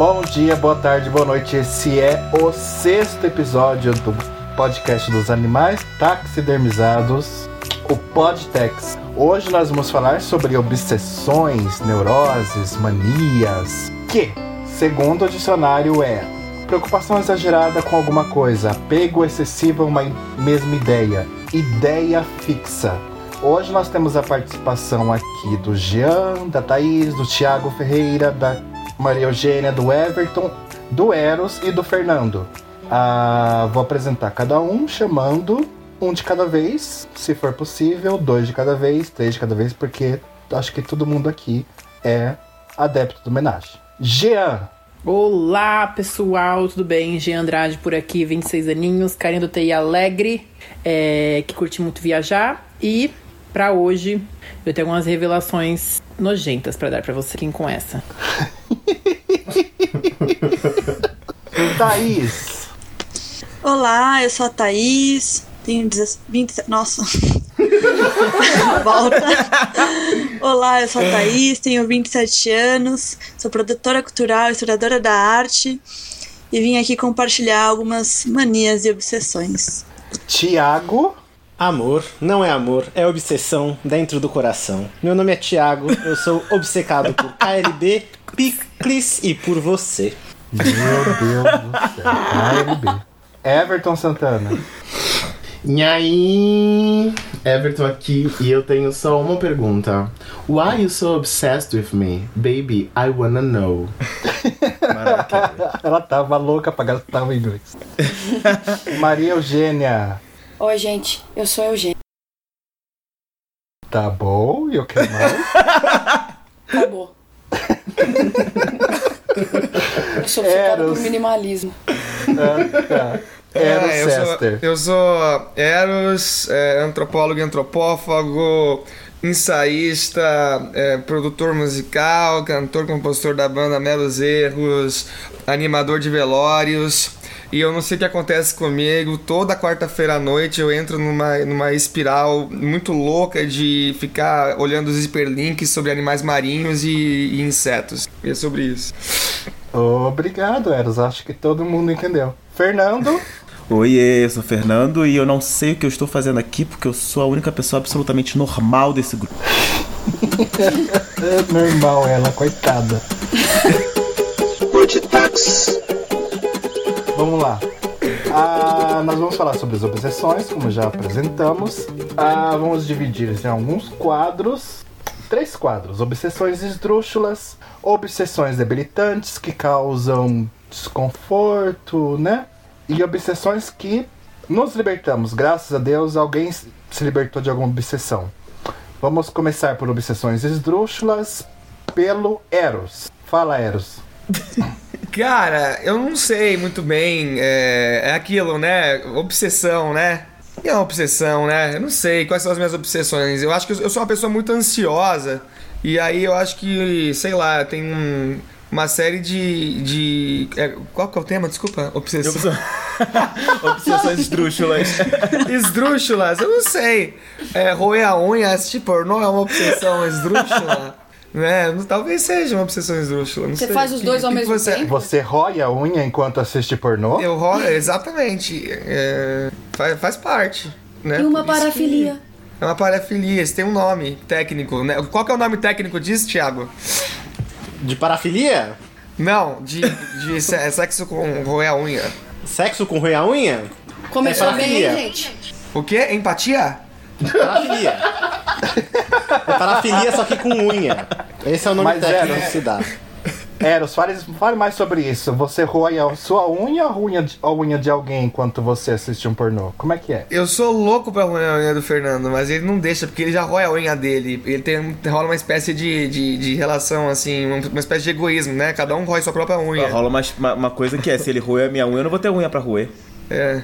Bom dia, boa tarde, boa noite. Esse é o sexto episódio do podcast dos animais taxidermizados, o Podtex. Hoje nós vamos falar sobre obsessões, neuroses, manias, que, segundo o dicionário, é preocupação exagerada com alguma coisa, apego excessivo a uma mesma ideia, ideia fixa. Hoje nós temos a participação aqui do Jean, da Thaís, do Thiago Ferreira, da Maria Eugênia, do Everton, do Eros e do Fernando. Ah, vou apresentar cada um, chamando um de cada vez, se for possível, dois de cada vez, três de cada vez, porque acho que todo mundo aqui é adepto do homenagem. Jean, Olá, pessoal, tudo bem? Jean Andrade por aqui, 26 aninhos, carinha do TI alegre, é, que curte muito viajar. E para hoje eu tenho algumas revelações nojentas para dar para você. Quem com essa? Thaís. Olá, eu sou a Thaís, tenho 20. Nossa. Volta. Olá, eu sou a Thaís, tenho 27 anos, sou produtora cultural, historiadora da arte e vim aqui compartilhar algumas manias e obsessões. Tiago. Amor não é amor, é obsessão dentro do coração. Meu nome é Tiago, eu sou obcecado por KLB, Picles e por você. Meu Deus do céu. KLB. Everton Santana. E aí, Everton aqui e eu tenho só uma pergunta. Why you so obsessed with me? Baby, I wanna know. Ela tava louca pra gastar o inglês. Maria Eugênia. Oi, gente, eu sou a Eugênia. Tá bom, e o que mais? Acabou. eu sou Eros. por minimalismo. Ah, tá. Eros Ah, eu, sou, eu sou Eros, é, antropólogo e antropófago, ensaísta, é, produtor musical, cantor, compositor da banda Meros Erros, animador de velórios. E eu não sei o que acontece comigo, toda quarta-feira à noite eu entro numa, numa espiral muito louca de ficar olhando os hiperlinks sobre animais marinhos e, e insetos. E é sobre isso. Obrigado, Eros. Acho que todo mundo entendeu. Fernando. Oiê, eu sou o Fernando e eu não sei o que eu estou fazendo aqui porque eu sou a única pessoa absolutamente normal desse grupo. É normal ela, coitada. Vamos lá. Ah, nós vamos falar sobre as obsessões, como já apresentamos. Ah, vamos dividir em alguns quadros. Três quadros: obsessões esdrúxulas, obsessões debilitantes que causam desconforto, né? E obsessões que nos libertamos. Graças a Deus, alguém se libertou de alguma obsessão. Vamos começar por obsessões esdrúxulas pelo Eros. Fala, Eros. Cara, eu não sei muito bem. É, é aquilo, né? Obsessão, né? É uma obsessão, né? Eu não sei quais são as minhas obsessões. Eu acho que eu sou uma pessoa muito ansiosa. E aí eu acho que, sei lá, tem um- uma série de. de é, qual que é o tema? Desculpa. Obsessão. Obsessões esdrúxulas. Esdrúxulas, eu não sei. É, roer a unha, assistir pornô é uma obsessão esdrúxula. né? Talvez seja uma obsessão esdrúxula. Não Você sei. faz os Que- dois ao que mesmo você- tempo? Você rói a unha enquanto assiste pornô? Eu rolo, exatamente. É, faz, faz parte. Né? E uma Por que- parafilia. É uma parafilia, isso tem um nome técnico, né? Qual que é o nome técnico disso, Thiago? De parafilia? Não, de, de se- sexo com roer a unha. Sexo com roer a unha? Começou É bem, gente? O quê? Empatia? Parafilia. É parafilia, só que com unha. Esse é o nome Mas técnico era. que se dá. Eros, fale, fale mais sobre isso. Você rói a sua unha ou a unha de, a unha de alguém enquanto você assiste um pornô? Como é que é? Eu sou louco pra roer a unha do Fernando, mas ele não deixa, porque ele já rói a unha dele. Ele tem, rola uma espécie de, de, de relação, assim, uma, uma espécie de egoísmo, né? Cada um rói sua própria unha. Rola uma, uma, uma coisa que é, se ele roer a minha unha, eu não vou ter unha pra roer. É.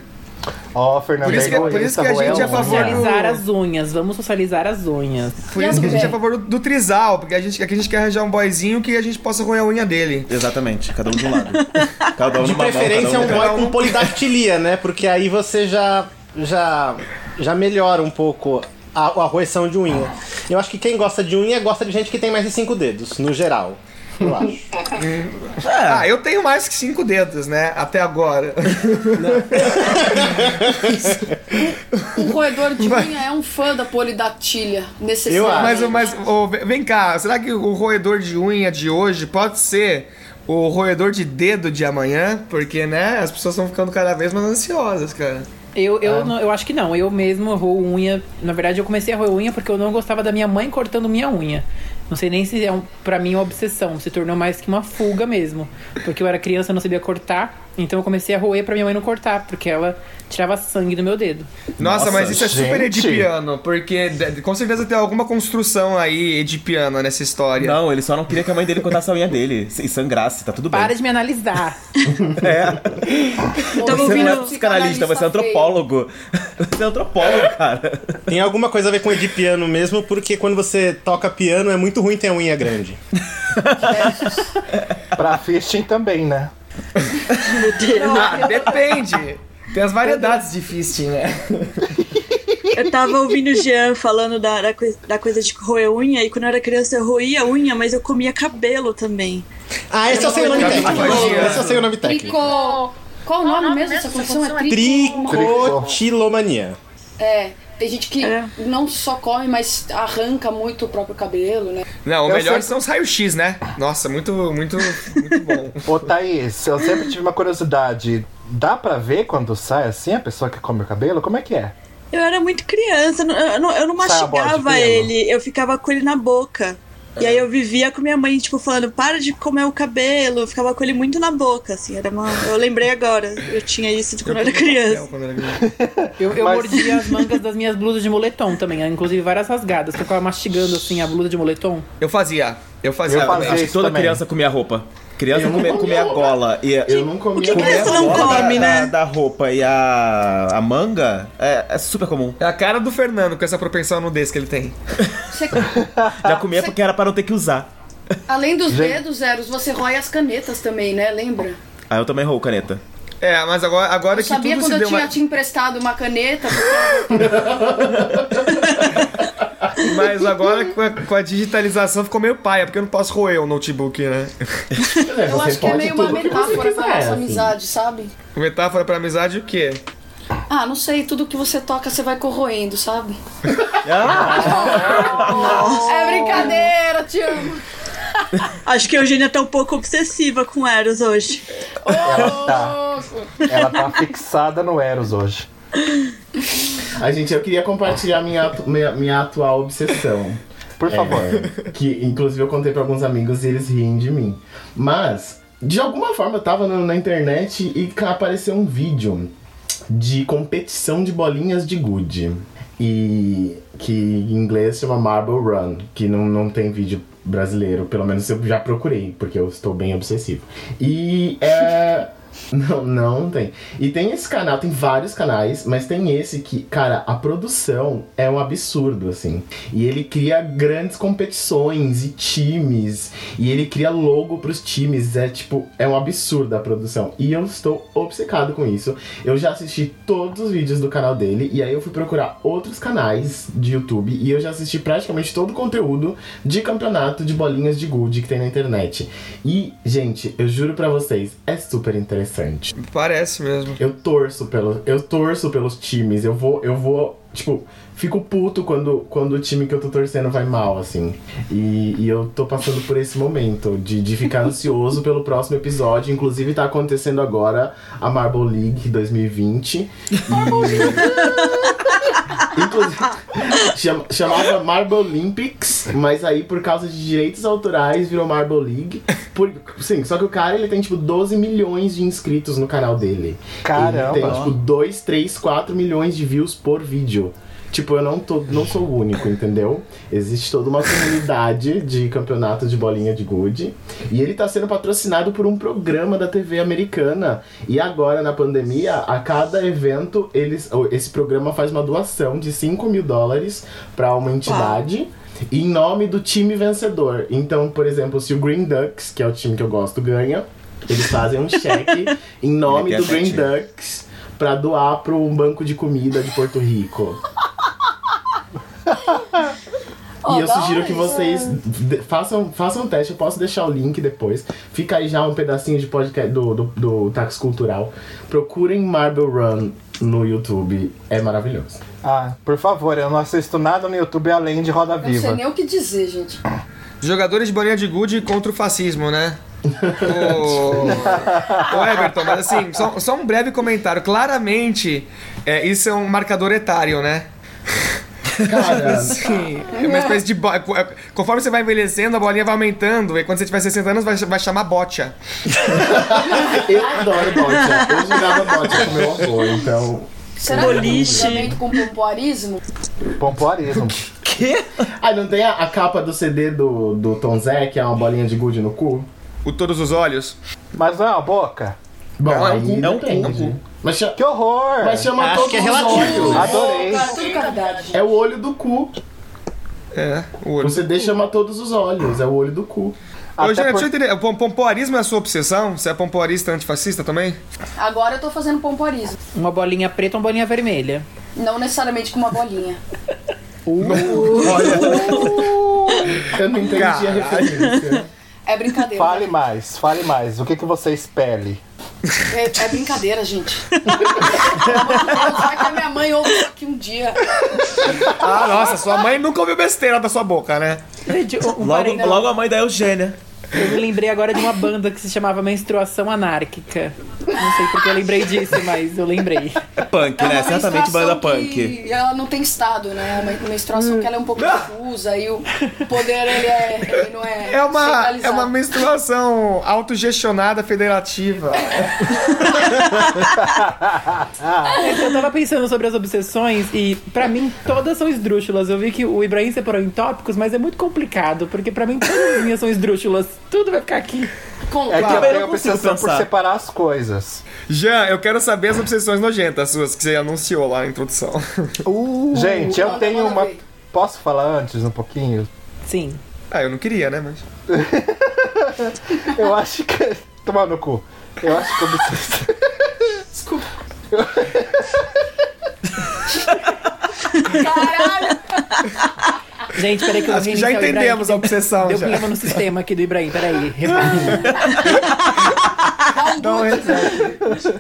Ó, Fernando, Por isso que- é por isso que a rói gente é a favor do- Socializar as unhas, vamos socializar as unhas. Por E isso que a gente é a favor do, do trisal, porque a gente, aqui a gente quer arranjar um boyzinho que a gente possa roer a unha dele. Exatamente, cada um de um lado. Cada um De mão, preferência cada um um boy cada com polidactilia, né? Porque aí você já, já, já melhora um pouco a, a roeção de unha. Eu acho que quem gosta de unha gosta de gente que tem mais de cinco dedos, no geral. Eu acho. Ah, eu tenho mais que cinco dedos, né? Até agora. Um roedor de unha é um fã da Necessariamente. acho. Mas, mas ô, vem cá, será que o roedor de unha de hoje pode ser o roedor de dedo de amanhã? Porque, né, as pessoas estão ficando cada vez mais ansiosas, cara. Eu, eu, não- eu acho que não. Eu mesmo roo unha. Na verdade, eu comecei a roer unha porque eu não gostava da minha mãe cortando minha unha. Não sei nem se é um, pra mim uma obsessão. Se tornou mais que uma fuga mesmo. Porque eu era criança não sabia cortar. Então eu comecei a roer pra minha mãe não cortar. Porque ela tirava sangue do meu dedo. Nossa, Nossa, mas isso é super gente. edipiano, porque com certeza tem alguma construção aí edipiana nessa história. Não, ele só não queria que a mãe dele cortasse a unha dele e sangrasse, tá tudo bem. Para de me analisar. Eu tava Você não é psicanalista, você é antropólogo. Você é antropólogo, cara. Tem alguma coisa a ver com edipiano mesmo, porque quando você toca piano é muito ruim ter a unha grande. Pra fisting também, né? Ah, depende. Tem as variedades de fisting, né? Eu tava ouvindo o Jean falando da, da, da coisa de roer unha, e quando eu era criança eu roía unha, mas eu comia cabelo também. Ah, esse eu sei o nome técnico. Esse eu sei o nome técnico. Trico... Qual o nome mesmo dessa condição? É trico... Tricotilomania. É, tem gente que É. não só come, mas arranca muito o próprio cabelo, né? Não, o Eu melhor sei- são os raios-x, né? Nossa, muito, muito, muito bom. Ô, Thaís, eu sempre tive uma curiosidade. Dá pra ver quando sai assim a pessoa que come o cabelo? Como é que é? Eu era muito criança, eu não- eu não, mastigava ele, eu ficava com ele na boca. E aí eu vivia com minha mãe, tipo, falando, para de comer o cabelo. Eu ficava com ele muito na boca, assim. Era uma... Eu lembrei agora, eu tinha isso de quando eu era criança. Quando eu era criança. Eu, eu Mas- mordia as mangas das minhas blusas de moletom também. Inclusive várias rasgadas. que Eu ficava mastigando assim a blusa de moletom. Eu fazia. Eu fazia. Eu fazia. Acho que toda também. criança comia roupa. Criança Eu não comia, comia comia a gola e Eu não comia. que comer criança a não gola come, da, né? da roupa e a, a manga é, é super comum. É a cara do Fernando com essa propensão nudez que ele tem. Você- Já comia porque era para não ter que usar. além dos Gente. dedos, Eros, você rói as canetas também, né? Lembra? Aí eu também roo caneta. É, mas agora, agora Eu que sabia tudo quando se eu deu tinha uma... te emprestado uma caneta. Mas agora com a, com a digitalização ficou meio paia, porque eu não posso roer o notebook, né? Eu acho que é meio uma metáfora pra nossa assim. amizade, sabe? Metáfora pra amizade o quê? Ah, não sei, tudo que você toca você vai corroendo, sabe? Ah, É brincadeira, amo. Acho que a Eugênia tá um pouco obsessiva com Eros hoje. Ela tá. Ela tá fixada no Eros hoje. A gente, eu queria compartilhar minha, minha, minha atual obsessão. Por favor. É, que inclusive eu contei pra alguns amigos e eles riem de mim. Mas, de alguma forma, eu tava no- na internet e apareceu um vídeo de competição de bolinhas de gude. E que em inglês chama Marble Run, que não, não tem vídeo brasileiro, pelo menos eu já procurei, porque eu estou bem obsessivo. E é. Não, não tem. E tem esse canal, tem vários canais, mas tem esse que, cara, a produção é um absurdo, assim. E ele cria grandes competições e times, e ele cria logo pros times, é tipo, é um absurdo a produção. E eu estou obcecado com isso. Eu já assisti todos os vídeos do canal dele, e aí eu fui procurar outros canais de YouTube, e eu já assisti praticamente todo o conteúdo de campeonato de bolinhas de gude que tem na internet. E, gente, eu juro pra vocês, é super interessante. Parece mesmo. Eu torço pelo, eu torço pelos times. Eu vou, eu vou, tipo, fico puto quando, quando o time que eu tô torcendo vai mal, assim. E, e eu tô passando por esse momento de, de ficar ansioso pelo próximo episódio. Inclusive tá acontecendo agora a Marble League 2020. E... Inclusive, chama- chamava Marble Olympics, mas aí por causa de direitos autorais virou Marble League. Por, sim, só que o cara ele tem tipo 12 milhões de inscritos no canal dele. Caramba. Ele tem tipo 2, 3, 4 milhões de views por vídeo. Tipo, eu não, tô, não sou o único, entendeu? Existe toda uma comunidade de campeonato de bolinha de gude. E ele tá sendo patrocinado por um programa da TV americana. E agora, na pandemia, a cada evento, eles, esse programa faz uma doação de 5 mil dólares pra uma entidade. Em nome do time vencedor. Então, por exemplo, se o Green Ducks, que é o time que eu gosto, ganha, eles fazem um cheque em nome do Green. Ducks pra doar pro um banco de comida de Porto Rico. Ó, e eu sugiro que vocês de- façam, façam um teste. Eu posso deixar o link depois. Fica aí já um pedacinho de podcast do, do, do Táxi Cultural. Procurem Marble Run no YouTube. É maravilhoso. Ah, por favor, eu não assisto nada no YouTube além de Roda Eu não sei Viva. nem o que dizer, gente. Jogadores de bolinha de gude contra o fascismo, né? Ô, Ô, Everton, mas assim, só, só um breve comentário. Claramente, é, isso é um marcador etário, né? Cara, Sim, é uma espécie de. bo- Conforme você vai envelhecendo, a bolinha vai aumentando. E quando você tiver 60 anos, vai, vai chamar bocha. eu adoro bote. Eu jogava bote com meu avô, então. Será que Boliche. tem cruzamento com pompoarismo? Pompoarismo. Ah, não tem a, a capa do CD do, do Tom Zé, que é uma bolinha de gude no cu? O todos os olhos. Mas não é uma boca? Bom, É um é um cu, é um cu. Mas, Que horror! mas chama Acho todos que é os relativo. olhos. Adorei. É o olho do cu. É, o olho. O CD chama todos os olhos, é o olho do cu. Ô, Júnior, por- deixa eu entender. O pom- pompoarismo é a sua obsessão? Você é pompoarista antifascista também? Agora eu tô fazendo pompoarismo. Uma bolinha preta, uma bolinha vermelha. Não necessariamente com uma bolinha. Eu não entendi Caralho. a referência. É brincadeira. Fale mais, fale mais. O que, que você espelhe? É, é brincadeira, gente. Vai que a minha mãe ouve isso aqui um dia. Ah, nossa, sua mãe nunca ouviu besteira da sua boca, né? Gente, um- um Logo, logo a mãe da Eugênia. Eu me lembrei agora de uma banda que se chamava Menstruação Anárquica. Não sei porque eu lembrei disso, mas eu lembrei. É punk, É né? Certamente banda menstruação punk. que ela não tem estado, né? Uma menstruação que ela é um pouco difusa e o poder ele, é, ele não é. É uma, é uma menstruação autogestionada federativa. Eu tava pensando sobre as obsessões e, pra mim, todas são esdrúxulas. Eu vi que o Ibrahim separou em tópicos, mas é muito complicado, porque pra mim todas as minhas são esdrúxulas. Tudo vai ficar aqui. Com- É que eu tenho obsessão por separar as coisas. Jean, eu quero saber as obsessões nojentas suas que você anunciou lá na introdução. Gente, eu manda, tenho uma. ver. Posso falar antes um pouquinho? Sim. Ah, eu não queria, né? Mas. Eu acho que. Tomar no cu. Eu acho que obsessão. Caralho! Gente, peraí que eu Acho que já Ibrahim, entendemos que a obsessão Deu já. problema no sistema aqui do Ibrahim, peraí. Reset.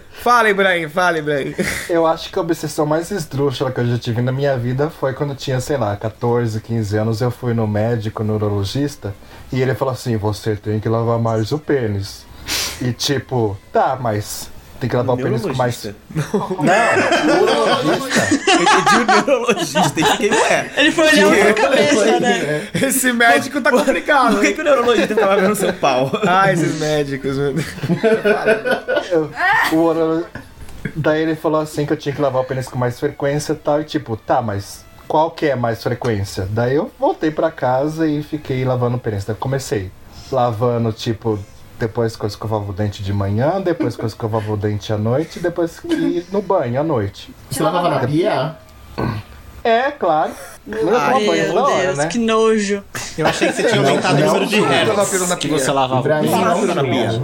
Fala, Ibrahim, fala, Ibrahim. Eu acho que a obsessão mais esdrúxula que eu já tive na minha vida foi quando eu tinha, sei lá, 14, 15 anos. Eu fui no médico, neurologista, e ele falou assim: você tem que lavar mais o pênis. E tipo, tá, mas tem que lavar o pênis com mais. Neurologista. Não, urologista. Eu entendi o neurologista e fiquei, ué. Ele foi olhando pra cabeça, né? Esse médico tá complicado. Por que, que o neurologista tava vendo seu pau? Ah, esses médicos, meu Deus. Eu- o urolo- Daí ele falou assim que eu tinha que lavar o pênis com mais frequência e tal. E tipo, tá, mas qual que é mais frequência? Daí eu voltei pra casa e fiquei lavando o pênis. Daí eu comecei lavando, tipo, depois que eu escovava o dente de manhã, depois que eu escovava o dente à noite, depois que no banho à noite. Você lavava na pia? É, claro. Não eu tomo banho Meu toda hora, Deus, né? que nojo. Eu achei que você tinha aumentado o número de hertz que você lavava. Não, na pia.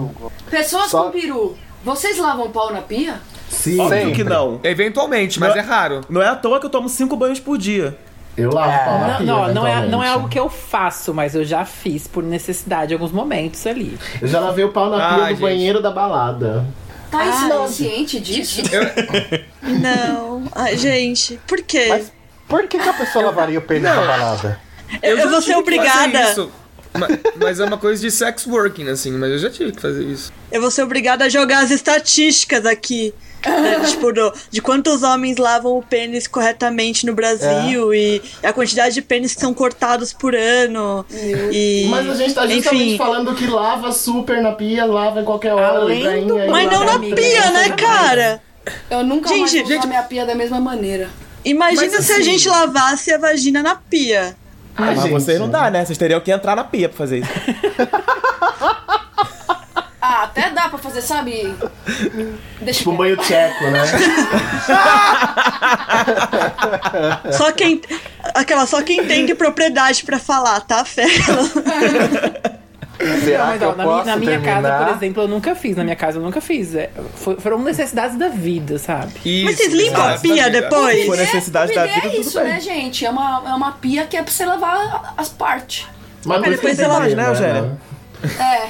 Pessoas Só- com peru, vocês lavam pau na pia? Sim. Óbvio que não. Eventualmente, mas Não. é raro. Não é à toa que eu tomo cinco banhos por dia. Eu lavo pau na Não, pia, não, não, é, não é algo que eu faço, mas eu já fiz por necessidade em alguns momentos ali. Eu já lavei o pau na pia Ai, do gente. banheiro da balada. Tá isso Ai. não ciente disso? Não. Ai, gente, por quê? Mas por que, que a pessoa lavaria o pênis na balada? eu, já vou ser obrigada. isso. Ma- Mas é uma coisa de sex working, assim, mas eu já tive que fazer isso. Eu vou ser obrigada a jogar as estatísticas aqui. Né, tipo, do- de quantos homens lavam o pênis corretamente no Brasil e a quantidade de pênis que são cortados por ano. E, Mas a gente tá justamente enfim, falando que lava super na pia, lava em qualquer hora. Além do- Mas não na amiga, pia, né, cara? Eu nunca mais Gente, vou usar minha pia da mesma maneira. Imagina Mas se a assim- gente lavasse a vagina na pia. Ai, Mas gente. vocês não dá, né? Vocês teriam que entrar na pia pra fazer isso. Ah, até dá pra fazer, sabe? Deixa Tipo um banho tcheco, né? Só quem. Aquela, só quem tem de propriedade pra falar, tá, Fela? Será Não, mas ó, na minha, na minha terminar? casa, por exemplo, eu nunca fiz. Na minha casa eu nunca fiz. É, foi- foram necessidades da vida, sabe? Mas vocês limpam a da pia depois? For necessidade da Comida vida, é tudo isso, bem. né, gente? É uma, é uma pia que é pra você lavar as partes. Mas Mas depois você você lava, né, Eugênia? É,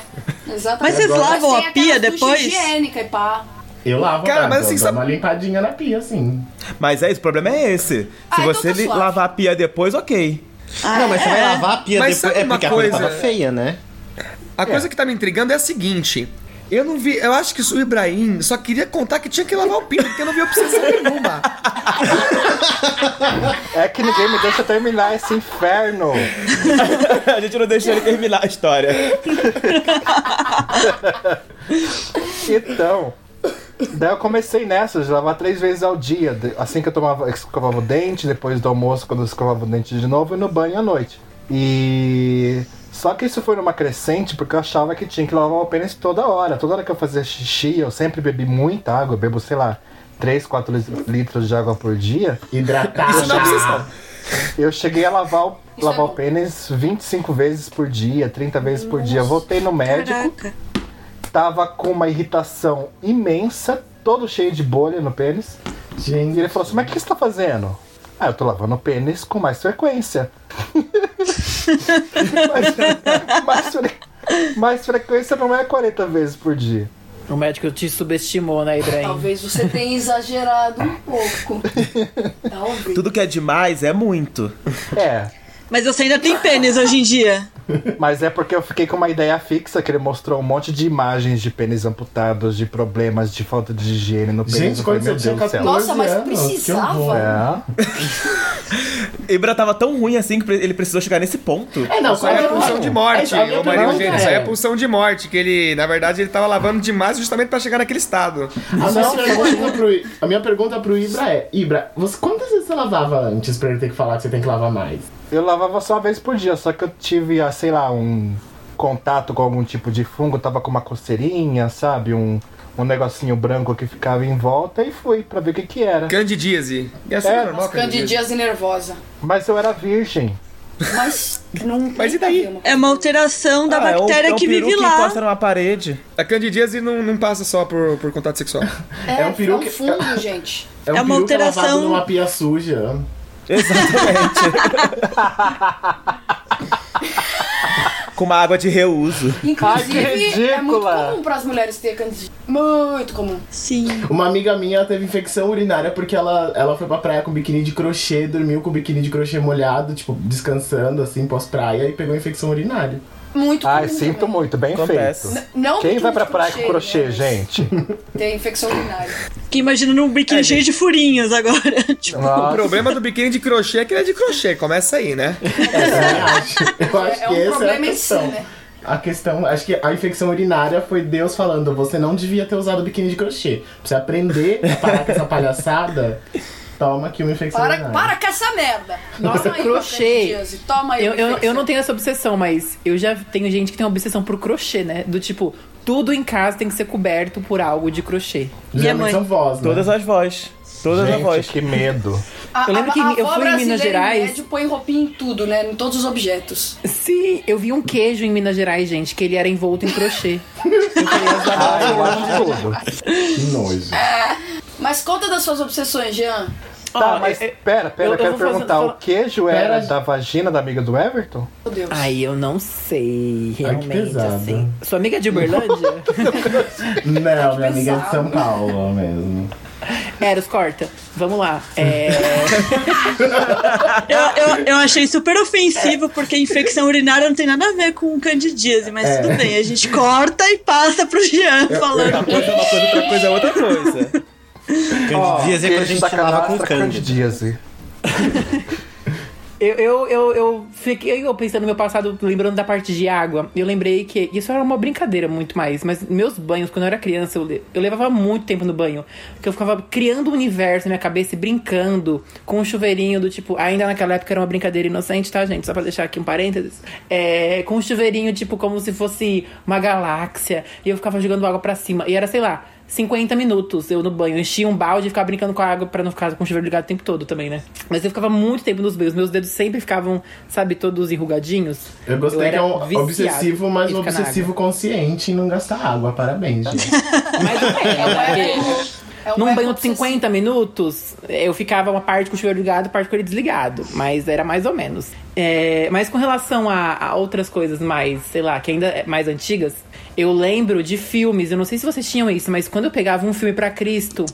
exatamente. Mas vocês lavam tem a pia depois? higiênica e pá. Eu lavo, Cara, cara, mas mas assim, sabe- uma limpadinha na pia, assim. Mas é isso, o problema é esse. Se Ah, então você suave. lavar a pia depois, ok. Ah, Não, mas você vai é? lavar a pia Mas depois. É uma porque a coisa coisa? tava feia, né? A coisa que tá me intrigando é a seguinte. Eu não vi. Eu acho que o Ibrahim só queria contar que tinha que lavar o pinto, porque eu não vi obsessão nenhuma. É que ninguém me deixa terminar esse inferno. a gente não deixou ele terminar a história. Então, daí eu comecei nessa, de lavar três vezes ao dia. Assim que eu tomava, escovava o dente, depois do almoço, quando eu escovava o dente de novo, e no banho à noite. E. Só que isso foi numa crescente porque eu achava que tinha que lavar o pênis toda hora. Toda hora que eu fazia xixi, eu sempre bebi muita água. Eu bebo, sei lá, 3, 4 litros de água por dia. Hidratar. Isso não é obsessão. Eu cheguei a lavar, o- Isso lavar é o pênis 25 vezes por dia, 30 vezes por dia. Eu voltei no médico. Caraca. tava com uma irritação imensa, todo cheio de bolha no pênis. E Gente, ele falou assim: Mas o que você tá fazendo? Ah, eu tô lavando o pênis com mais frequência. mais, fre- mais frequência não é 40 vezes por dia. O médico te subestimou, né, Ibrahim? Talvez você tenha exagerado um pouco. Talvez. Tudo que é demais é muito. É, Mas você ainda tem pênis hoje em dia. mas é porque eu fiquei com uma ideia fixa que ele mostrou um monte de imagens de pênis amputados, de problemas de falta de higiene no pênis. Gente, eu quando meu você tinha Deus do céu. 14 Nossa, mas anos, que precisava? É. Ibra tava tão ruim assim que ele precisou chegar nesse ponto. É, não, Isso aí é pulsão de morte, É, ô Maria pergunta Eugênia. Isso aí é é- pulsão de morte, que ele, na verdade, ele tava lavando demais justamente pra chegar naquele estado. A minha, pergunta pro, a minha pergunta pro Ibra é: Ibra, você, quantas vezes você lavava antes pra ele ter que falar que você tem que lavar mais? Eu lavava só uma vez por dia, só que eu tive, ah, sei lá, um contato com algum tipo de fungo, tava com uma coceirinha, sabe? Um, um negocinho branco que ficava em volta e fui pra ver o que que era. Candidíase. E é É, normal, candidíase. Candidíase nervosa. Mas eu era virgem. Mas não Mas e daí? É uma alteração da Ah, é um- bactéria é um que peru vive que lá. encosta numa parede. A candidíase não, não passa só por, por contato sexual. É, É um peru é um que- fungo, gente. É um É uma que é alteração- numa pia suja. Exatamente. Com uma água de reuso. Inclusive, é muito comum para as mulheres ter candidíase. Muito comum. Sim. Uma amiga minha teve infecção urinária porque ela, ela foi pra praia com biquíni de crochê, dormiu com biquíni de crochê molhado, tipo, descansando assim, pós-praia, e pegou infecção urinária. Muito Ai, comum sinto também. muito, bem Acontece. feito. Não Quem vai pra praia com crochê, né, mas gente? Tem infecção urinária. Que imagina num biquíni cheio de furinhos agora. tipo, O problema do biquíni de crochê é que ele é de crochê. Começa aí, né? Eu acho, eu acho É que um essa é a problema em si, questão. né? A questão, acho que a infecção urinária foi Deus falando, você não devia ter usado biquíni de crochê. Pra você aprender a parar com essa palhaçada, toma aqui uma infecção Para, urinária. para com essa merda. Nossa, Toma aí, crochê. Toma aí. Eu, uma eu, eu não tenho essa obsessão, mas eu já tenho gente que tem obsessão por crochê, né? Do tipo, tudo em casa tem que ser coberto por algo de crochê. Minha mãe. são vós, né? Todas as vozes. Todas as Gente, vozes. que medo. A, Eu lembro a- que a eu fui em Minas Gerais. médio, põe roupinha em tudo, né? Em todos os objetos. Sim, eu vi um queijo em Minas Gerais, gente, que ele era envolto em crochê. Eu falei, as Ai, eu acho tudo. Que nojo. Mas conta das suas obsessões, Jean. Tá, Ó, mas é- é- pera, pera, eu- eu, eu quero fazer- perguntar, o queijo era Pera. da vagina da amiga do Everton? Meu Deus. Ai, eu não sei, realmente, pesado. assim. Sua amiga é de Uberlândia? Não, minha amiga é de. São Paulo mesmo. Eros, corta. Vamos lá. É... Eu, eu, eu achei super ofensivo, porque infecção urinária não tem nada a ver com candidíase, mas É. tudo bem. A gente corta e passa pro Jean falando. Uma coisa é uma coisa, outra coisa é outra coisa. Candidíase é quando a gente lava com candidíase. Eu, eu, eu, eu fiquei eu pensando no meu passado, lembrando da parte de água. Eu lembrei que isso era uma brincadeira muito mais. Mas meus banhos, quando eu era criança, eu, eu levava muito tempo no banho. Porque eu ficava criando um universo na minha cabeça e brincando com um chuveirinho do tipo. Ainda naquela época era uma brincadeira inocente, tá, gente? Só pra deixar aqui um parênteses. É, com um chuveirinho, tipo, como se fosse uma galáxia. E eu ficava jogando água pra cima. E era, sei lá. 50 minutos eu no banho. Eu enchia um balde e ficava brincando com a água pra não ficar com o chuveiro ligado o tempo todo também, né? Mas eu ficava muito tempo nos banhos. Meus dedos sempre ficavam, sabe, todos enrugadinhos. Eu gostei que era é um obsessivo, mas um obsessivo consciente em não gastar água. Parabéns, gente. Mas É eco- é um Num banho de obsessivo. 50 minutos, eu ficava uma parte com o chuveiro ligado, parte com ele desligado. Mas era mais ou menos. É, mas com relação a, a outras coisas mais, sei lá, que ainda é mais antigas, eu lembro de filmes, eu não sei se vocês tinham isso, mas quando eu pegava um filme pra Cristo,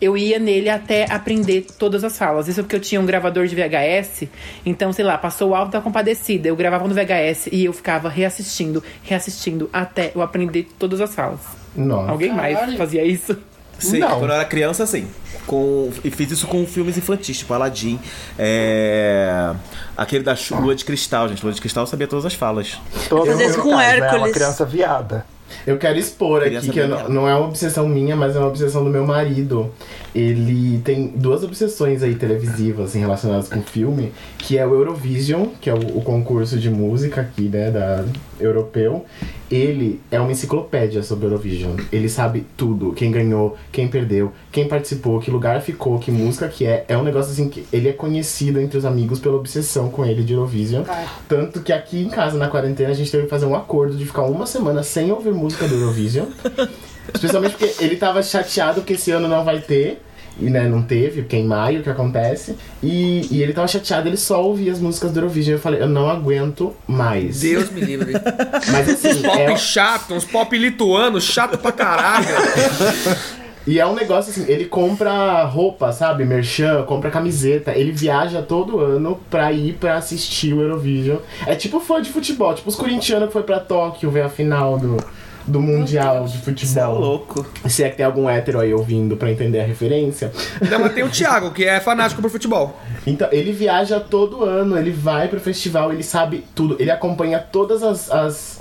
eu ia nele até aprender todas as falas. Isso porque eu tinha um gravador de VHS, então, sei lá, passou o Alto da Compadecida, eu gravava no VHS e eu ficava reassistindo, reassistindo até eu aprender todas as falas. Nossa. Alguém mais Caralho. fazia isso? Sim, Não. quando eu era criança, sim. Com, e fiz isso com filmes infantis, tipo Aladdin. É, aquele da Lua de Cristal, gente. Lua de Cristal eu sabia todas as falas. Todo Fazer isso com caso, né? É uma Hércules. criança viada. Eu quero expor aqui que eu não é uma obsessão minha, mas é uma obsessão do meu marido. Ele tem duas obsessões aí televisivas assim, relacionadas com filme, que é o Eurovision, que é o, o concurso de música aqui, né, da europeu. Ele é uma enciclopédia sobre Eurovision. Ele sabe tudo, quem ganhou, quem perdeu, quem participou, que lugar ficou, que música que é. É um negócio assim que ele é conhecido entre os amigos pela obsessão com ele de Eurovision. Ai. Tanto que aqui em casa, na quarentena, a gente teve que fazer um acordo de ficar uma semana sem ouvir música do Eurovision. Especialmente porque ele tava chateado que esse ano não vai ter. E né, não teve, porque é em maio que acontece. E, e ele tava chateado, ele só ouvia as músicas do Eurovision. Eu falei, eu não aguento mais. Deus me livre. Mas assim, Pop é, chato, uns pop lituano, chato pra caralho. E é um negócio assim, ele compra roupa, sabe? Merchan, compra camiseta. Ele viaja todo ano pra ir pra assistir o Eurovision. É tipo fã de futebol, tipo os corintianos que foi pra Tóquio ver a final do, do Mundial de Futebol. Isso é louco. Se é que tem algum hétero aí ouvindo pra entender a referência. Não, mas tem o Thiago, que é fanático por futebol. Então, ele viaja todo ano, ele vai pro festival, ele sabe tudo. Ele acompanha todas as, as,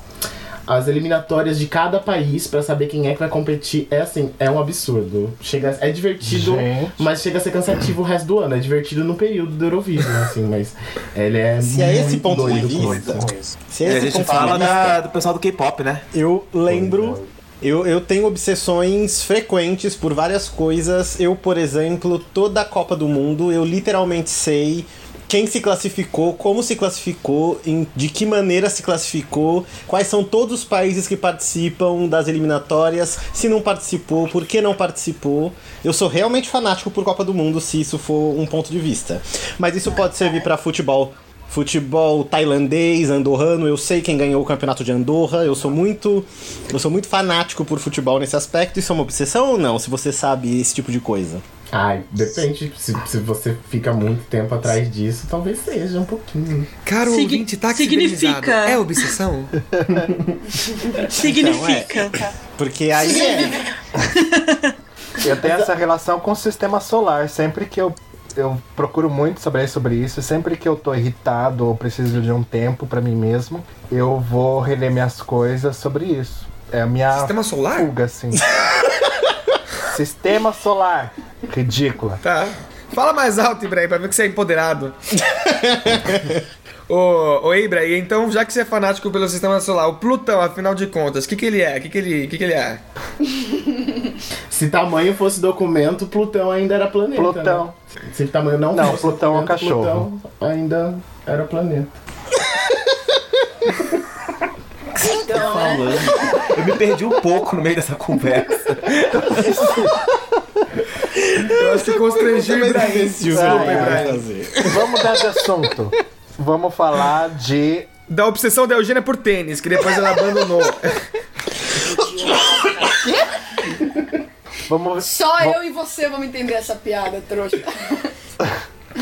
as eliminatórias de cada país pra saber quem é que vai competir. É assim, é um absurdo. Chega, é divertido, Gente. mas chega a ser cansativo o resto do ano. É divertido no período do Eurovision, assim, mas ele é Se é esse muito ponto de vista, isso. se é a esse gente ponto de fala vista, da- do pessoal do K-pop, né? Eu lembro. Eu, eu tenho obsessões frequentes por várias coisas. Eu, por exemplo, toda a Copa do Mundo, eu literalmente sei quem se classificou, como se classificou, em, de que maneira se classificou, quais são todos os países que participam das eliminatórias, se não participou, por que não participou. Eu sou realmente fanático por Copa do Mundo, se isso for um ponto de vista. Mas isso pode servir pra futebol futebol tailandês, andorrano, eu sei quem ganhou o campeonato de Andorra, eu sou muito eu sou muito fanático por futebol nesse aspecto, isso é uma obsessão ou não, se você sabe esse tipo de coisa? Ai, depende. Se, se você fica muito tempo atrás disso, talvez seja um pouquinho. Caro Signi- ouvinte, tá significa- É obsessão? Significa. Porque aí é, Eu tenho essa relação com o sistema solar. Sempre que eu, eu procuro muito saber sobre isso, sempre que eu tô irritado ou preciso de um tempo pra mim mesmo, eu vou reler minhas coisas sobre isso. É a minha Sistema solar? fuga, assim. sistema solar. Ridícula. Tá. Fala mais alto, Ibrahim, pra ver que você é empoderado. ô, ô Ibra, então, já que você é fanático pelo sistema solar, o Plutão, afinal de contas, o que, que ele é? O que, que, ele, que, que ele é? Se tamanho fosse documento, Plutão ainda era planeta. Plutão. né? Se tamanho não, Não, fosse Plutão é um documento, cachorro. Plutão ainda era planeta. Falando. Eu me perdi um pouco no meio dessa conversa. Eu acho que constrangiu o Ibrahim. imbecil que eu é. vou fazer. Vamos mudar de assunto. Vamos falar de. Da obsessão da Eugênia por tênis, que depois ela abandonou. Vamos. Só eu e você vamos entender essa piada, trouxa.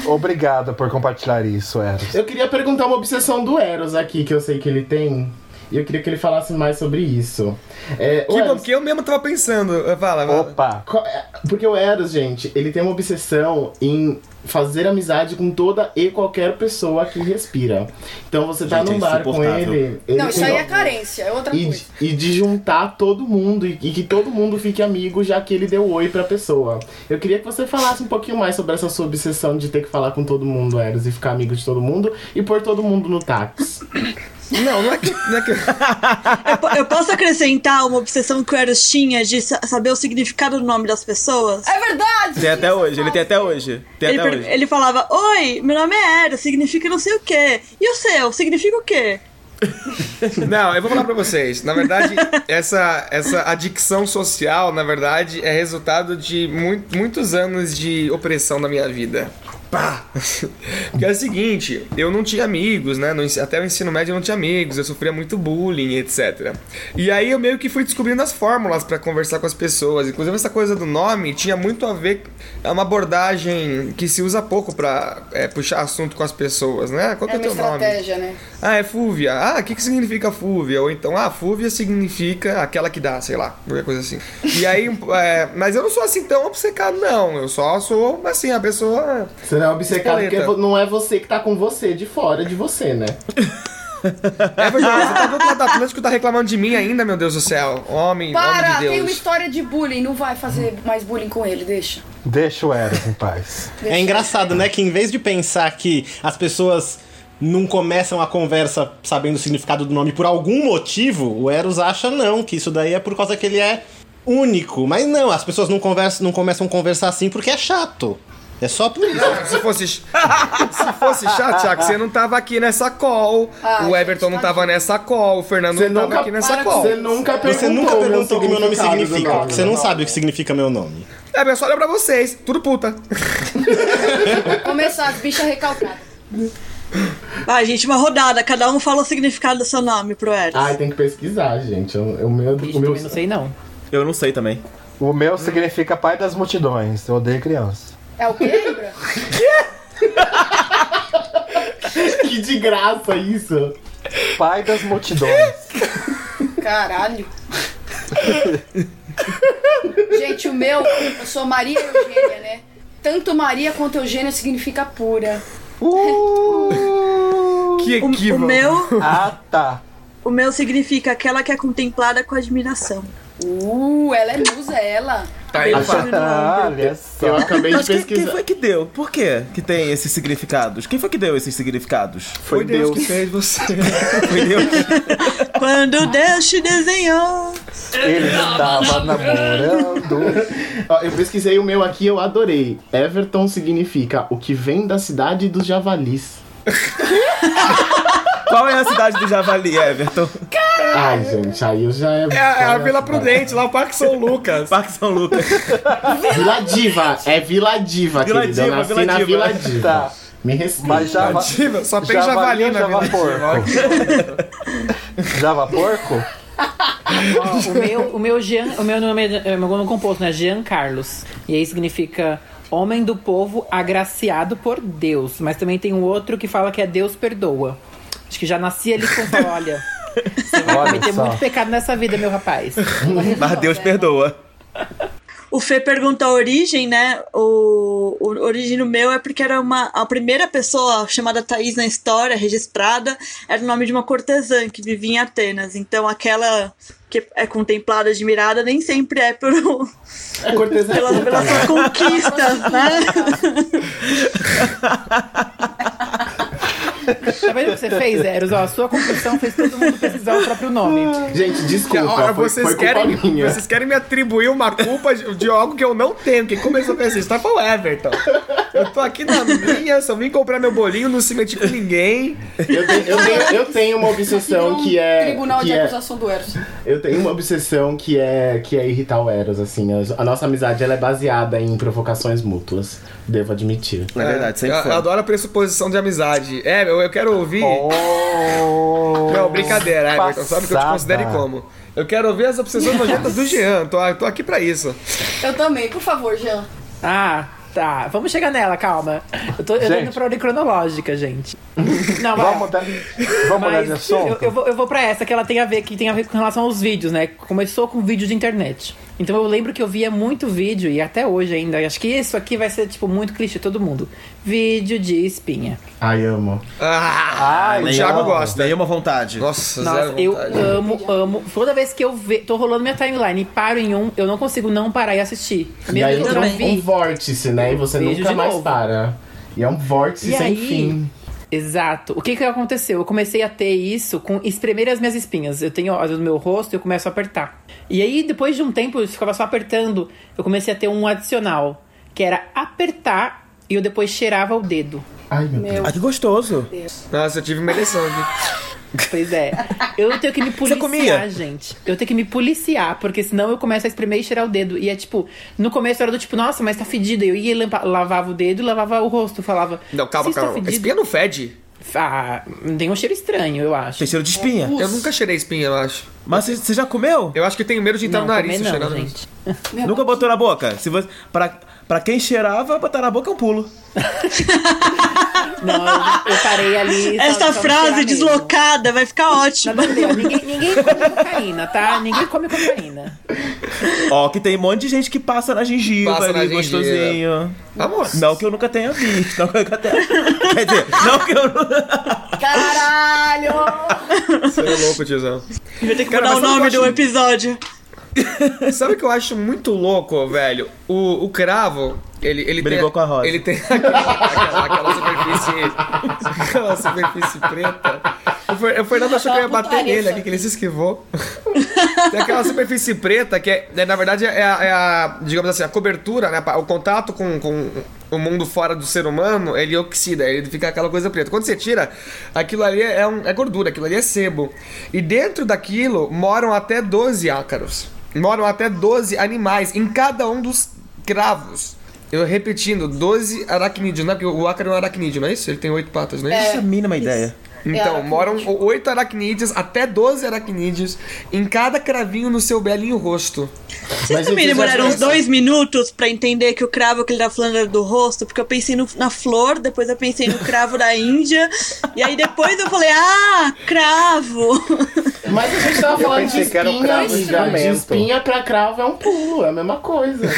Obrigado por compartilhar isso, Eros. Eu queria perguntar uma obsessão do Eros aqui, que eu sei que ele tem. E eu queria que ele falasse mais sobre isso. É, o Que bom, Eros, porque eu mesmo tava pensando. Fala, fala. Opa! é- porque o Eros, gente, ele tem uma obsessão em fazer amizade com toda e qualquer pessoa que respira. Então você tá Gente, num é bar com ele. ele Não, isso aí é carência, é outra E, coisa. de- e de juntar todo mundo e, e que todo mundo fique amigo já que ele deu oi pra pessoa. Eu queria que você falasse um pouquinho mais sobre essa sua obsessão de ter que falar com todo mundo, Eros, e ficar amigo de todo mundo e pôr todo mundo no táxi. Não, não é que. Não é que... Eu, eu posso acrescentar uma obsessão que o Eros tinha de sa- saber o significado do nome das pessoas? É verdade! Tem até hoje, ele tem até hoje. Tem Ele, até hoje. ele falava, oi, meu nome é Eros, significa não sei o quê. E o seu, significa o quê? Não, eu vou falar pra vocês. Na verdade, essa, essa adicção social, na verdade, é resultado de mui- muitos anos de opressão na minha vida. Pá! Porque é o seguinte, eu não tinha amigos, né? Até o ensino médio eu não tinha amigos, eu sofria muito bullying, etc. E aí eu meio que fui descobrindo as fórmulas pra conversar com as pessoas. Inclusive essa coisa do nome tinha muito a ver. É uma abordagem que se usa pouco pra é, puxar assunto com as pessoas, né? Qual que É é o uma teu nome? estratégia, né? Ah, é Fúvia. Ah, o que, que significa Fúvia? Ou então, ah, Fúvia significa aquela que dá, sei lá, qualquer coisa assim. E aí, é, mas eu não sou assim tão obcecado, não. Eu só sou, assim, a pessoa. Você não é obcecado porque Espoleta. não é você que tá com você, de fora de você, né? É verdade, você tá do outro lado do Atlântico tá reclamando de mim ainda, meu Deus do céu. Homem, homem Para, de tem uma Deus. história de bullying, não vai fazer mais bullying com ele, deixa. Deixa o Eros em paz. Deixa. É engraçado, né? Que em vez de pensar que as pessoas não começam a conversa sabendo o significado do nome por algum motivo, o Eros acha não, que isso daí é por causa que ele é único. Mas não, as pessoas não, conversam, não começam a conversar assim porque é chato. É só por isso. Se fosse, se fosse chato, Thiago, você não tava aqui nessa call. Ah, o Everton não tava nessa call. O Fernando Você não tava aqui nessa call. você nunca perguntou, Você nunca perguntou o que meu nome significa, nome. porque você não sabe o que significa meu nome. É, mas só olha pra vocês. Tudo puta. Começar as bichas recalcadas. Vai, gente, uma rodada, cada um fala o significado do seu nome pro Eros. Ai, tem que pesquisar, gente. O, o meu, Ixi, o meu... não sei não. Eu não sei também. O meu significa pai das multidões. Eu odeio criança. É o quê, Ibra? Que de graça isso. Pai das multidões. Caralho. Gente, o meu, eu sou Maria Eugênia, né? Tanto Maria quanto Eugênia significa pura. Que O, o equívoco. meu, Ah, tá. o meu significa aquela que é contemplada com admiração. Uh, ela é musa, ela. Tá. Ah, olha só. Eu acabei de Mas quem, quem pesquisar. foi que deu? Por quê que tem esses significados? Quem foi que deu esses significados? Foi Deus que fez você. Foi Deus? Quando Deus te desenhou. Ele estava namorando. Ó, eu pesquisei o meu aqui, eu adorei. Everton significa o que vem da cidade dos javalis. Qual é a cidade do Javali, Everton? Ai, gente, aí eu já é. É, a- é a Vila Prudente, lá o Parque São Lucas. Parque São Lucas. Vila Diva, é Vila Diva, Vila querida. eu Diva, nasci Vila na Diva. Vila Diva. Tá. Me respeita. Mas Java, Diva, Só tem Javali javali na Java Vila porco? Java porco? O meu, o meu Jean, o meu nome é, é meu nome composto, né? Jean Carlos. E aí significa homem do povo agraciado por Deus. Mas também tem um outro que fala que é Deus perdoa. Acho que já nasci ali com olha. Você vai Olha cometer só. muito pecado nessa vida, meu rapaz. Mas Deus perdoa. O Fê pergunta a origem, né? O, o origem do meu é porque era uma a primeira pessoa chamada Thaís na história registrada era o nome de uma cortesã que vivia em Atenas. Então aquela que é contemplada, admirada, nem sempre é por, É cortesã. pela, pela sua conquista, né? Tá vendo o que você fez, Eros? Ó, a sua confissão fez todo mundo pesquisar o próprio nome. Gente, desculpa, Olha, foi, vocês, foi querem, culpa minha. vocês querem me atribuir uma culpa de, de algo que eu não tenho. Quem começou com essa história foi o Everton. Eu tô aqui na minha, só vim comprar meu bolinho, não se meti com ninguém. Eu tenho, eu tenho, eu tenho uma obsessão que é. Tribunal que de é acusação do Eros. eu tenho uma obsessão que é, que é irritar o Eros, assim. A, a nossa amizade ela é baseada em provocações mútuas. Devo admitir. É verdade, sempre eu, foi. eu adoro a pressuposição de amizade. É, eu, eu quero ouvir. Oh, Não, brincadeira, Everton. Sabe que eu te passada. considere como? Eu quero ouvir as obsessões nojentas do Jean. Tô, tô aqui pra isso. Eu também, por favor, Jean. Ah, tá. Vamos chegar nela, calma. Eu tô, eu tô indo pra ordem cronológica, gente. Não, vai. Vamos mudar, vamos mudar de Mas assunto? eu, eu vou, eu vou pra essa, que ela tem a ver, que tem a ver com relação aos vídeos, né? Começou com vídeo de internet. Então eu lembro que eu via muito vídeo, e até hoje ainda, acho que isso aqui vai ser, tipo, muito clichê, todo mundo. Vídeo de espinha. Ai, amo. Ah, Ai, o. Thiago gosta. Nenhuma vontade. Nossa, Nossa, zero eu vontade. amo, amo. Toda vez que eu ve, tô rolando minha timeline e paro em um, eu não consigo não parar e assistir. E Mesmo aí que eu já entra um, um vórtice, né? E você Vejo nunca mais novo. para. E é um vórtice E sem aí, fim. Exato. O que que aconteceu? Eu comecei a ter isso com espremer as minhas espinhas. Eu tenho as do meu rosto e eu começo a apertar. E aí, depois de um tempo, eu ficava só apertando. Eu comecei a ter um adicional, que era apertar e eu depois cheirava o dedo. Ai, meu Deus. Ah, que gostoso. Nossa, eu tive uma eleição aqui. Pois é. Eu tenho que me Você policiar, comia? gente. Eu tenho que me policiar, porque senão eu começo a espremer e cheirar o dedo. E é tipo, no começo era do tipo, nossa, mas tá fedido. Eu ia e lavava o dedo e lavava o rosto. Falava. Não, calma, "Se isso tá calma. fedido-" Espinha não fede. Ah, tem um cheiro estranho, eu acho. Tem cheiro de espinha. Eu nunca cheirei espinha, eu acho. Mas você- já comeu? Eu acho que tenho medo de entrar Não, no nariz comer se não, cheirar. Nunca botou na boca? Se você, pra, pra quem cheirava, botar na boca é um pulo. Não, eu, eu parei ali. só- Essa só frase mesmo. deslocada vai ficar ótima. Não, não, ninguém, ninguém come cocaína, tá? Ninguém come cocaína. Ó, que tem um monte de gente que passa na gengiva Passa na ali, gengiva. gostosinho. Amor. Não que eu nunca tenha visto. Não que eu nunca tenha... Quer dizer, não que eu nunca... Caralho! Você é louco, tiozão. Vai ter que Cara, mudar o nome do episódio. Sabe o que eu acho muito louco, velho? O, o cravo, ele, ele Brigou tem. com a Rosa. Ele tem aquela, aquela, aquela superfície. aquela superfície preta. O Fer- o Fernando achou que eu ia bater Putaria, nele aqui, que ele se esquivou. tem aquela superfície preta que, é, né, na verdade, é a, é a, digamos assim, a cobertura, né? O contato com, com o mundo fora do ser humano, ele oxida, ele fica aquela coisa preta. Quando você tira, aquilo ali é, um- é gordura, aquilo ali é sebo. E dentro daquilo moram até 12 ácaros. Moram até 12 animais em cada um dos cravos. Eu repetindo, 12 aracnídeos, né? Porque o ácaro é um aracnídeo, não é isso? Ele tem oito patas, não é isso? Essa mínima ideia. Então, aracnídeo. moram oito aracnídeos, até 12 aracnídeos, em cada cravinho no seu belinho rosto. Vocês Mas também demoraram uns dois minutos pra entender que o cravo que ele tá falando era do rosto, porque eu pensei no- na flor, depois eu pensei no cravo da Índia, e aí depois eu falei, ah, cravo! Mas a gente tava falando de pensei que era o espinha, cravo de, de espinha pra cravo é um pulo, é a mesma coisa.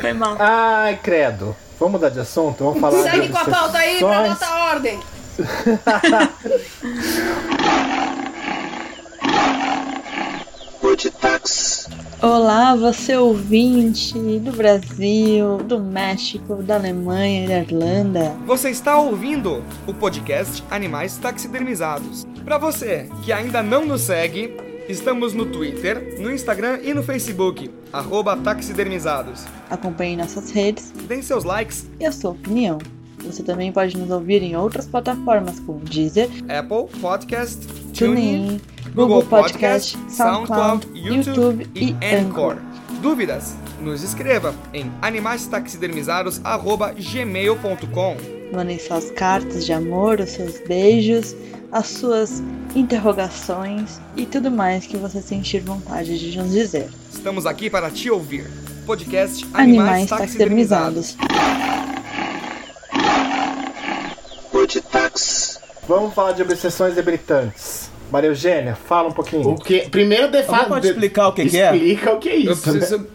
Foi mal. Ai, credo. Vamos mudar de assunto? Vamos falar Segue de com a pauta aí pra botar ordem. Olá, você ouvinte do Brasil, do México, da Alemanha e da Irlanda. Você está ouvindo o podcast Animais Taxidermizados. Para você que ainda não nos segue, estamos no Twitter, no Instagram e no Facebook, arroba taxidermizados. Acompanhe nossas redes Deem seus likes, e a sua opinião. Você também pode nos ouvir em outras plataformas como Deezer, Apple Podcast, TuneIn, Google Podcast, SoundCloud, YouTube e Anchor. Dúvidas? Nos escreva em animaistaxidermizados.gmail.com Mandem suas cartas de amor, os seus beijos, as suas interrogações e tudo mais que você sentir vontade de nos dizer. Estamos aqui para te ouvir. Podcast Animais taxidermizados. Vamos falar de obsessões debilitantes. Maria Eugênia, fala um pouquinho. O que? Primeiro de Alguém pode explicar o que que é? Explica o que é Eu isso. né?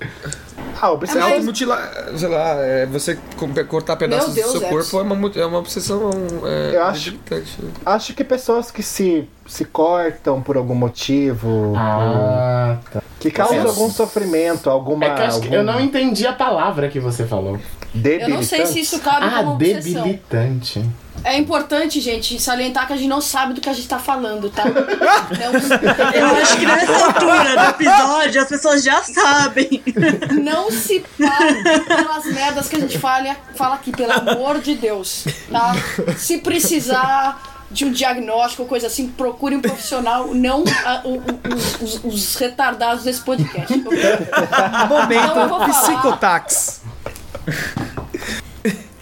Ah, É obsessões. automutilar, sei lá, é você co- cortar pedaços Deus, do seu Edson. corpo é uma, é uma obsessão é, Eu acho- debilitante. Acho que pessoas que se, se cortam por algum motivo, Ah, tá. que causam Nossa. algum sofrimento, alguma. É que acho que algum eu não entendi a palavra que você falou. Eu não sei se isso cabe Ah, como obsessão. debilitante. É importante, gente, salientar que a gente não sabe do que a gente tá falando, tá? Não, Eu acho que nessa altura do episódio as pessoas já sabem. não se parem pelas merdas que a gente fala, fala aqui, pelo amor de Deus, tá? Se precisar de um diagnóstico ou coisa assim, procure um profissional, não a- o- o- os, os- os retardados desse podcast. ok? Então eu vou Momento falar. psicotax.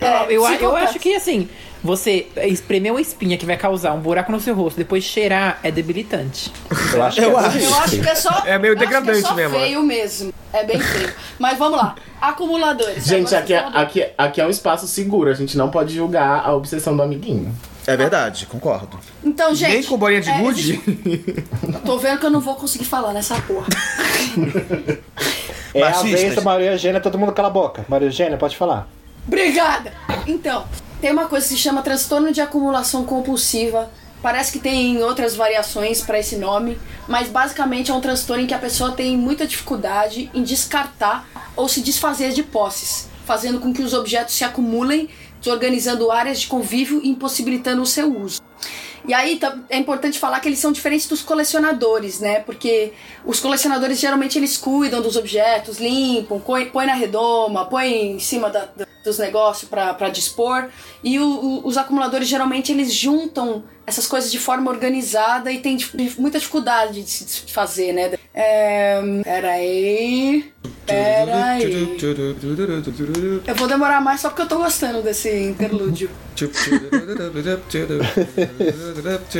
eu, eu psicopata. acho que assim, você espremer uma espinha que vai causar um buraco no seu rosto, depois cheirar, é debilitante. Eu acho Eu que acho. Eu acho que é só. É meio acho que degradante é só mesmo, feio mesmo. É bem feio. Mas vamos lá. Acumuladores. Gente, aqui é, fala do- aqui, aqui é um espaço seguro. A gente não pode julgar a obsessão do amiguinho. É verdade, concordo. Então, gente. Nem com bolinha de é, gude? Tô vendo que eu não vou conseguir falar nessa porra. É a Machistas. vez da Maria Eugênia, todo mundo cala a boca. Maria Eugênia, pode falar. Obrigada! Então, tem uma coisa que se chama transtorno de acumulação compulsiva. Parece que tem outras variações para esse nome, mas basicamente é um transtorno em que a pessoa tem muita dificuldade em descartar ou se desfazer de posses, fazendo com que os objetos se acumulem organizando áreas de convívio e impossibilitando o seu uso. E aí tá- é importante falar que eles são diferentes dos colecionadores, né? Porque os colecionadores geralmente eles cuidam dos objetos, limpam, põe, põe na redoma, põe em cima da- dos negócios para dispor. E o- o- os acumuladores geralmente eles juntam essas coisas de forma organizada e tem muita dificuldade de se fazer, né? É, peraí. Peraí. Eu vou demorar mais só porque eu tô gostando desse interlúdio.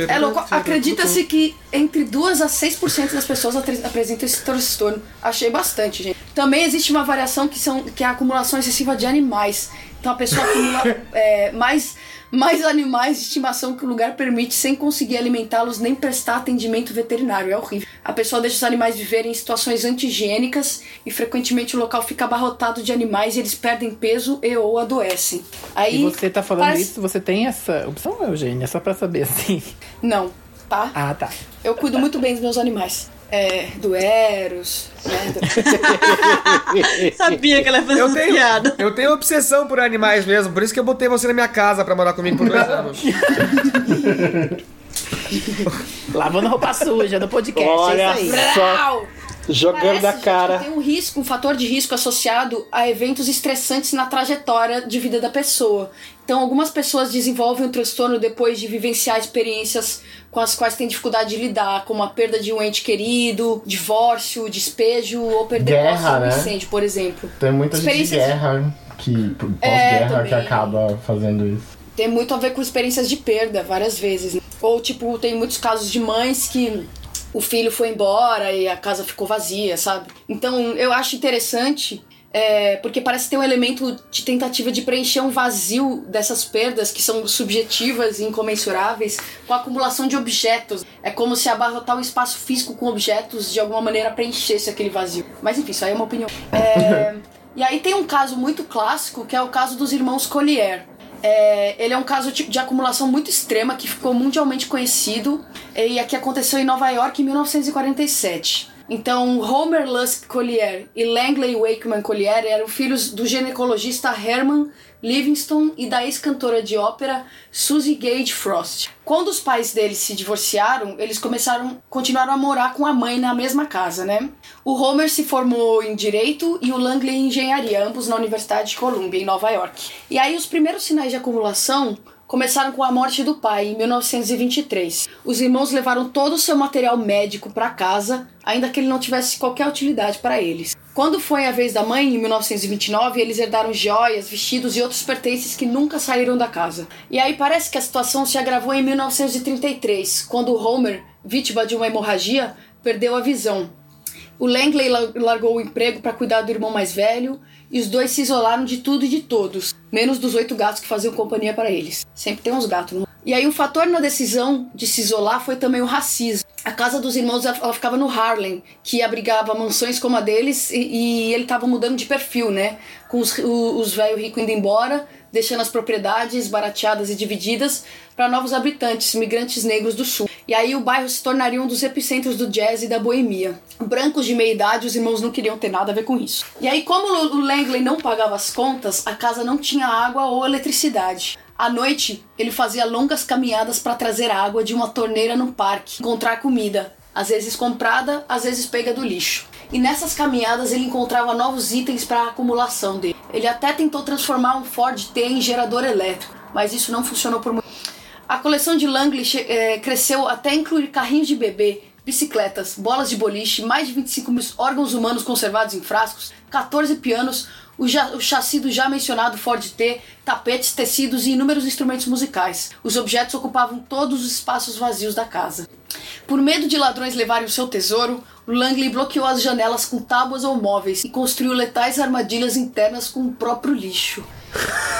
É louco. Acredita-se que entre 2 a 6% das pessoas apresentam esse transtorno. Achei bastante, gente. Também existe uma variação que, são, que é a acumulação excessiva de animais. Então a pessoa acumula é, mais, mais animais de estimação que o lugar permite sem conseguir alimentá-los nem prestar atendimento veterinário. É horrível. A pessoa deixa os animais viverem em situações anti-higiênicas e frequentemente o local fica abarrotado de animais e eles perdem peso e ou adoecem. Aí, E você tá falando parece- isso, você tem essa opção, Eugênia? Só pra saber, assim. Não, tá? Ah, tá. Eu cuido muito bem dos meus animais. É, do Eros, né? do- Sabia que ela ia fazer Eu tenho, piada. eu tenho obsessão por animais mesmo, por isso que eu botei você na minha casa pra morar comigo por dois anos. Lavando roupa suja no podcast, Olha é isso aí. só. Jogando Parece, da gente, cara. que tem um risco, um fator de risco associado a eventos estressantes na trajetória de vida da pessoa. Então, algumas pessoas desenvolvem o transtorno depois de vivenciar experiências com as quais têm dificuldade de lidar, como a perda de um ente querido, divórcio, despejo ou perder Guerra, um né? incêndio, por exemplo. Tem muita gente de guerra que É, pós-guerra que também. acaba fazendo isso. tem muito a ver com experiências de perda, várias vezes. né? Ou, tipo, tem muitos casos de mães que o filho foi embora e a casa ficou vazia, sabe? Então, eu acho interessante. É, porque parece ter um elemento de tentativa de preencher um vazio dessas perdas que são subjetivas e incomensuráveis com a acumulação de objetos. É como se abarrotar um espaço físico com objetos de alguma maneira preenchesse aquele vazio. Mas enfim, isso aí é uma opinião. É, e aí tem um caso muito clássico que é o caso dos irmãos Collier. É, ele é um caso de, de acumulação muito extrema que ficou mundialmente conhecido e aqui aconteceu em Nova York em 1947. Então, Homer Lusk Collier e Langley Wakeman Collier eram filhos do ginecologista Herman Livingston e da ex-cantora de ópera Susie Gage Frost. Quando os pais deles se divorciaram, eles começaram, continuaram a morar com a mãe na mesma casa, né? O Homer se formou em direito e o Langley em engenharia, ambos na Universidade de Columbia, em Nova York. E aí os primeiros sinais de acumulação começaram com a morte do pai em 1923. Os irmãos levaram todo o seu material médico para casa, ainda que ele não tivesse qualquer utilidade para eles. Quando foi a vez da mãe, em 1929, eles herdaram joias, vestidos e outros pertences que nunca saíram da casa. E aí parece que a situação se agravou em 1933, quando Homer, vítima de uma hemorragia, perdeu a visão. O Langley la- largou o emprego para cuidar do irmão mais velho e os dois se isolaram de tudo e de todos, menos dos oito gatos que faziam companhia para eles. Sempre tem uns gatos. E aí um fator na decisão de se isolar foi também o racismo. A casa dos irmãos ela ficava no Harlem, que abrigava mansões como a deles e, e ele estava mudando de perfil, né? Com os, os velhos ricos indo embora, deixando as propriedades barateadas e divididas para novos habitantes, migrantes negros do sul. E aí o bairro se tornaria um dos epicentros do jazz e da boemia. Brancos de meia idade, os irmãos não queriam ter nada a ver com isso. E aí, como o Langley não pagava as contas, a casa não tinha água ou eletricidade. À noite, ele fazia longas caminhadas para trazer água de uma torneira no parque, encontrar comida, às vezes comprada, às vezes pega do lixo. E nessas caminhadas ele encontrava novos itens para a acumulação dele. Ele até tentou transformar um Ford T em gerador elétrico, mas isso não funcionou por muito a coleção de Langley eh, cresceu até incluir carrinhos de bebê, bicicletas, bolas de boliche, mais de 25 mil órgãos humanos conservados em frascos, 14 pianos, o, já, o chassi do já mencionado Ford T, tapetes, tecidos e inúmeros instrumentos musicais. Os objetos ocupavam todos os espaços vazios da casa. Por medo de ladrões levarem o seu tesouro, Langley bloqueou as janelas com tábuas ou móveis e construiu letais armadilhas internas com o próprio lixo.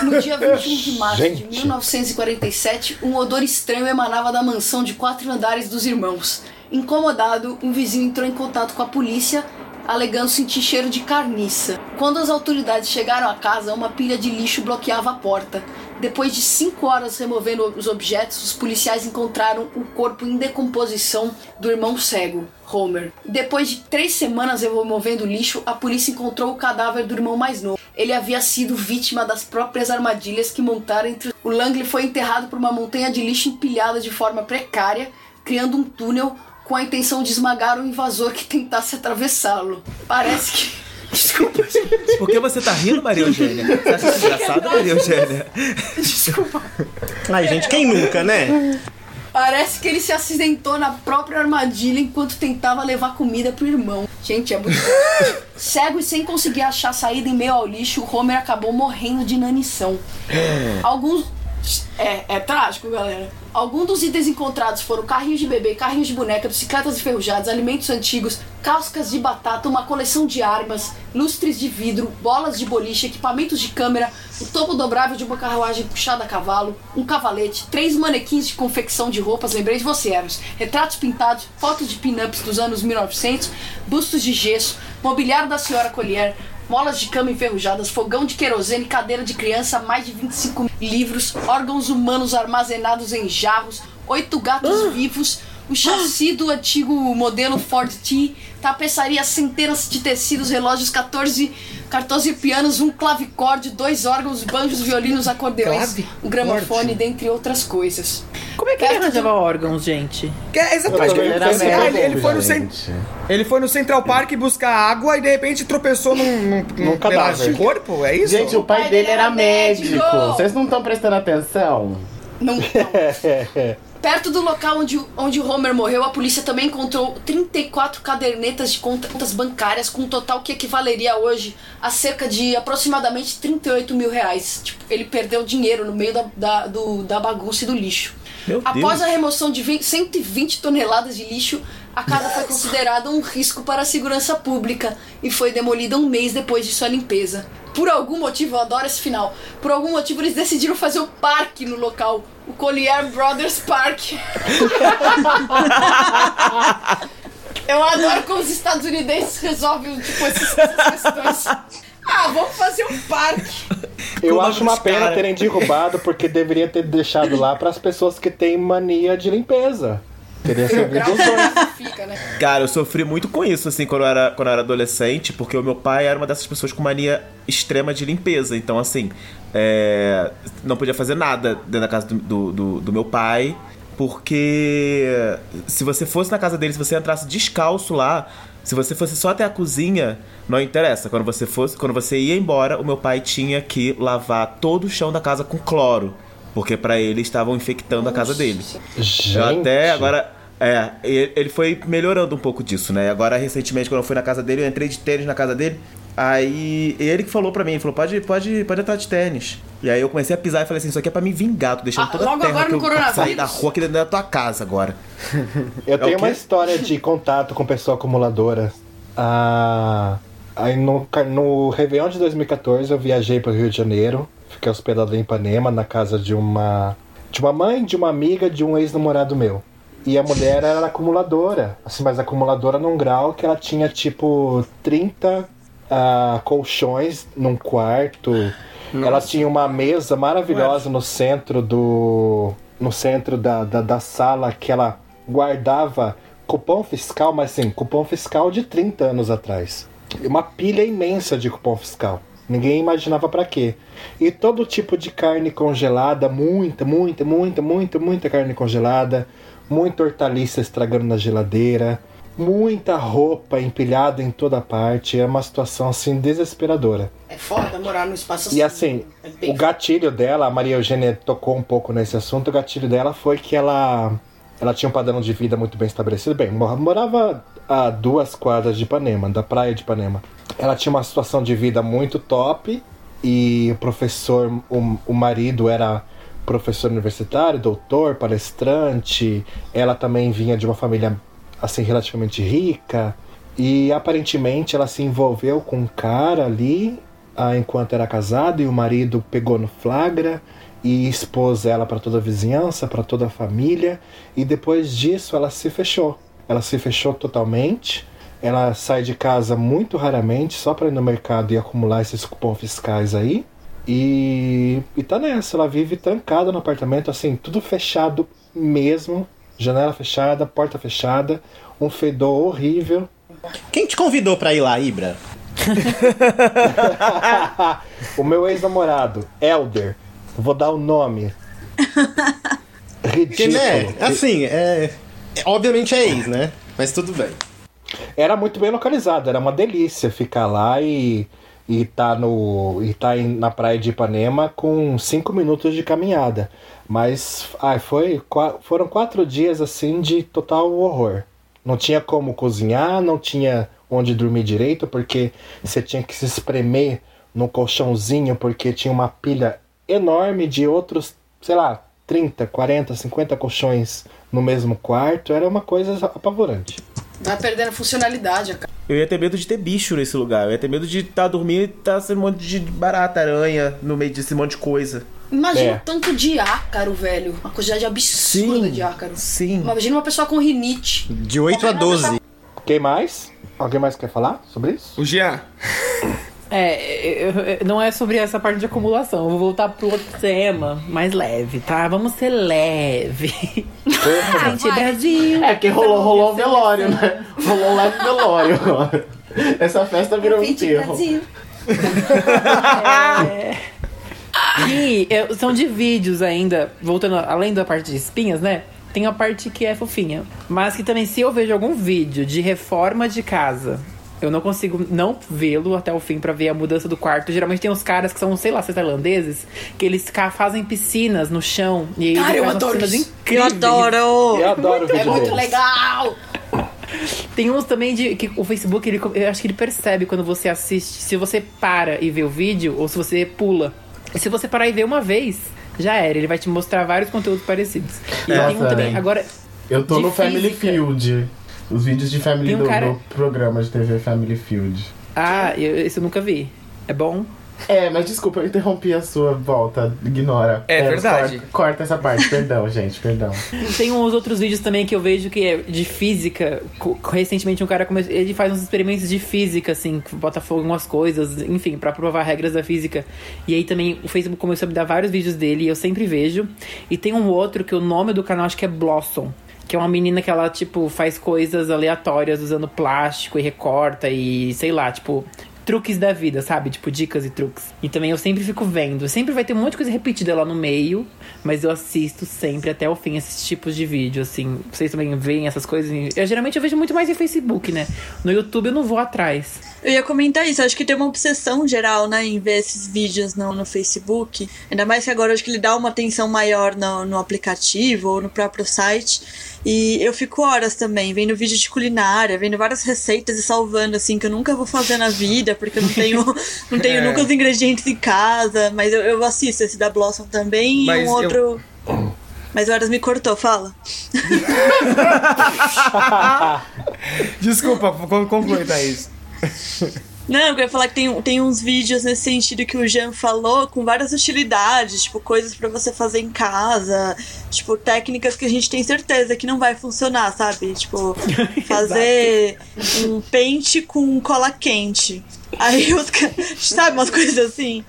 No dia 21 de março de Gente. 1947, um odor estranho emanava da mansão de quatro andares dos irmãos. Incomodado, um vizinho entrou em contato com a polícia, alegando sentir cheiro de carniça. Quando as autoridades chegaram à casa, uma pilha de lixo bloqueava a porta. Depois de cinco horas removendo os objetos, os policiais encontraram o corpo em decomposição do irmão cego, Homer. Depois de três semanas removendo o lixo, a polícia encontrou o cadáver do irmão mais novo. ele havia sido vítima das próprias armadilhas que montaram entre. O Langley foi enterrado por uma montanha de lixo empilhada de forma precária, criando um túnel com a intenção de esmagar o invasor que tentasse atravessá-lo. Parece que. Desculpa, gente. Por que você tá rindo, Maria Eugênia? Você acha isso engraçado, Maria Eugênia? Desculpa. Ai, gente, quem nunca, né? Parece que ele se acidentou na própria armadilha enquanto tentava levar comida pro irmão. Gente, é muito. Cego e sem conseguir achar saída em meio ao lixo, o Homer acabou morrendo de inanição. Alguns. É, é trágico, galera. Alguns dos itens encontrados foram carrinhos de bebê, carrinhos de boneca, bicicletas enferrujadas, alimentos antigos, cascas de batata, uma coleção de armas, lustres de vidro, bolas de boliche, equipamentos de câmera, o topo dobrável de uma carruagem puxada a cavalo, um cavalete, três manequins de confecção de roupas, lembrei de você, Eros, retratos pintados, fotos de pin-ups dos anos 1900, bustos de gesso, mobiliário da senhora Collier, molas de cama enferrujadas, fogão de querosene, cadeira de criança, mais de 25 livros, órgãos humanos armazenados em jarros, oito gatos vivos, o chassi do antigo modelo Ford T, tapeçaria centenas de tecidos, relógios, 14, 14 pianos, um clavicorde, dois órgãos, banjos, violinos, acordeões, um gramofone, dentre outras coisas. Como é que ele arranjava órgãos, gente? Que é exatamente o Era dizer. Ah, ele, ele foi no cent... ele foi no Central Park buscar água e de repente tropeçou num, num, num pedaço de corpo, é isso? Gente, o pai dele era médico. Vocês não estão prestando atenção? Não, não. Perto do local onde, o- onde Homer morreu, a polícia também encontrou 34 cadernetas de contas bancárias, com um total que equivaleria hoje a cerca de aproximadamente 38 mil reais. Tipo, ele perdeu dinheiro no meio da, da, do- da bagunça e do lixo. Meu Após Deus. a remoção de 20 120 toneladas de lixo, a casa foi considerada um risco para a segurança pública e foi demolida um mês depois de sua limpeza. Por algum motivo, eu adoro esse final. Por algum motivo, eles decidiram fazer um parque no local, o Collier Brothers Park. eu adoro como os estadunidenses resolvem tipo, essas, essas questões. Ah, vamos fazer um parque. Eu acho uma pena cara. terem derrubado, porque deveria ter deixado lá para as pessoas que têm mania de limpeza. Dois. Fica, né? Cara, eu sofri muito com isso, assim, quando eu, era, quando eu era adolescente, porque o meu pai era uma dessas pessoas com mania extrema de limpeza. Então, assim, é, não podia fazer nada dentro da casa do, do, do- do meu pai, porque se você fosse na casa dele, se você entrasse descalço lá, se você fosse só até a cozinha, não interessa. Quando você fosse, quando você ia embora, o meu pai tinha que lavar todo o chão da casa com cloro. Porque pra ele estavam infectando a casa dele. Gente. Eu até agora. É, ele foi melhorando um pouco disso, né? Agora, recentemente, quando eu fui na casa dele, eu entrei de tênis na casa dele. Aí ele que falou pra mim, falou: pode, pode, pode entrar de tênis. E aí eu comecei a pisar e falei assim: Isso aqui é pra me vingar, tô deixando Ah, toda a logo terra agora que no eu coronavírus? saí da rua aqui dentro da tua casa agora. Eu tenho É o uma história de contato com pessoa acumuladora. Ah, aí no, no Réveillon de 2014 eu viajei para o Rio de Janeiro. Fiquei hospedado em Ipanema, na casa de uma, de uma mãe, de uma amiga, de um ex-namorado meu. E a mulher era acumuladora, assim, mas acumuladora num grau que ela tinha tipo 30 ah, colchões num quarto. Ela tinha uma mesa maravilhosa no centro do. no centro da, da, da sala que ela guardava cupom fiscal, mas assim, cupom fiscal de 30 anos atrás. Uma pilha imensa de cupom fiscal. Ninguém imaginava pra quê. E todo tipo de carne congelada, muita, muita, muita, muita, muita carne congelada, muita hortaliça estragando na geladeira, muita roupa empilhada em toda parte. É uma situação assim desesperadora. É foda morar no espaço assim. E assim, É bem o gatilho dela, a Maria Eugênia tocou um pouco nesse assunto, o gatilho dela foi que ela, ela tinha um padrão de vida muito bem estabelecido. Bem, mor- morava a duas quadras de Ipanema, da praia de Ipanema. Ela tinha uma situação de vida muito top e o professor, o, o marido era professor universitário, doutor, palestrante. Ela também vinha de uma família assim relativamente rica e aparentemente ela se envolveu com um cara ali ah, enquanto era casada e o marido pegou no flagra e expôs ela para toda a vizinhança, para toda a família e depois disso ela se fechou. Ela se fechou totalmente. Ela sai de casa muito raramente só para ir no mercado e acumular esses cupons fiscais aí. E, e tá nessa, ela vive trancada no apartamento, assim, tudo fechado mesmo. Janela fechada, porta fechada, um fedor horrível. Quem te convidou pra ir lá, Ibra? o meu ex-namorado, Elder. Vou dar o nome. Que, Ridículo. né? Assim, é, é- Obviamente é ex, né? Mas tudo bem. Era muito bem localizado, era uma delícia ficar lá e, e tá, no, e tá em- na praia de Ipanema com cinco minutos de caminhada. Mas ai, foi, foram quatro dias assim de total horror. Não tinha como cozinhar, não tinha onde dormir direito, porque você tinha que se espremer no colchãozinho, porque tinha uma pilha enorme de outros, sei lá, 30, 40, 50 colchões no mesmo quarto. Era uma coisa apavorante. Vai perdendo funcionalidade, cara. Eu ia ter medo de ter bicho nesse lugar. Eu ia ter medo de estar dormindo e estar sendo um monte de barata, aranha, no meio desse monte de coisa. Imagina É. o tanto de ácaro, velho. Uma quantidade absurda de ácaro. Sim. Imagina uma pessoa com rinite. De 8 a 12. Quem mais? Alguém mais quer falar sobre isso? O Jean. É, não é sobre essa parte de acumulação. Eu vou voltar pro outro tema, mais leve, tá? Vamos ser leve. Gente, Brasil. É que rolou, rolou um velório, né? Rolou um leve velório agora. Essa festa virou um enterro. E eu- são de vídeos ainda, voltando além da parte de espinhas, né? Tem a parte que é fofinha. Mas que também, se eu vejo algum vídeo de reforma de casa, eu não consigo não vê-lo até o fim pra ver a mudança do quarto. Geralmente tem uns caras que são, sei lá, se tailandeses, que eles fazem piscinas no chão. E aí Cara, eles eu adoro piscinas isso. Eu incríveis. adoro! Eu adoro o vídeo É muito deles. legal! Tem uns também de que o Facebook, ele, eu acho que ele percebe quando você assiste, se você para e vê o vídeo ou se você pula. E se você parar e ver uma vez, já era. Ele vai te mostrar vários conteúdos parecidos. E Nossa, tem um também. é. Agora, Eu tô no Family. Field. Os vídeos de Family um do, cara- do programa de TV Family Field. ah, eu, esse eu nunca vi. É bom? É, mas desculpa, eu interrompi a sua volta. Ignora. É verdade. Corta, corta essa parte, perdão, gente, perdão. Tem uns outros vídeos também que eu vejo que é de física. Recentemente um cara começou, ele faz uns experimentos de física, assim, bota fogo em umas coisas, enfim, pra provar regras da física. E aí também o Facebook começou a me dar vários vídeos dele e eu sempre vejo. E tem um outro que o nome do canal acho que é Blossom. Que é uma menina que ela, tipo, faz coisas aleatórias usando plástico e recorta e sei lá, tipo, truques da vida, sabe? Tipo, dicas e truques. E também eu sempre fico vendo. Sempre vai ter um monte de coisa repetida lá no meio, mas eu assisto sempre até o fim esses tipos de vídeo, assim. Vocês também veem essas coisas? Eu geralmente eu vejo muito mais em Facebook, né? No YouTube eu não vou atrás. Eu ia comentar isso, acho que tem uma obsessão geral, né, em ver esses vídeos no, no Facebook. Ainda mais que agora acho que ele dá uma atenção maior no, no aplicativo ou no próprio site. E eu fico horas também, vendo vídeo de culinária, vendo várias receitas e salvando, assim, que eu nunca vou fazer na vida, porque eu não tenho, não tenho É. nunca os ingredientes em casa. Mas eu, eu assisto esse da Blossom também Mas e eu- um outro. Mas o Horas me cortou, fala. Desculpa, con- conclui, Thaís. Não, eu ia falar que tem, tem uns vídeos nesse sentido que o Jean falou, com várias utilidades, tipo, coisas pra você fazer em casa, tipo, técnicas que a gente tem certeza que não vai funcionar, sabe? Tipo, fazer um pente com cola quente. Aí os caras, sabe, umas coisas assim?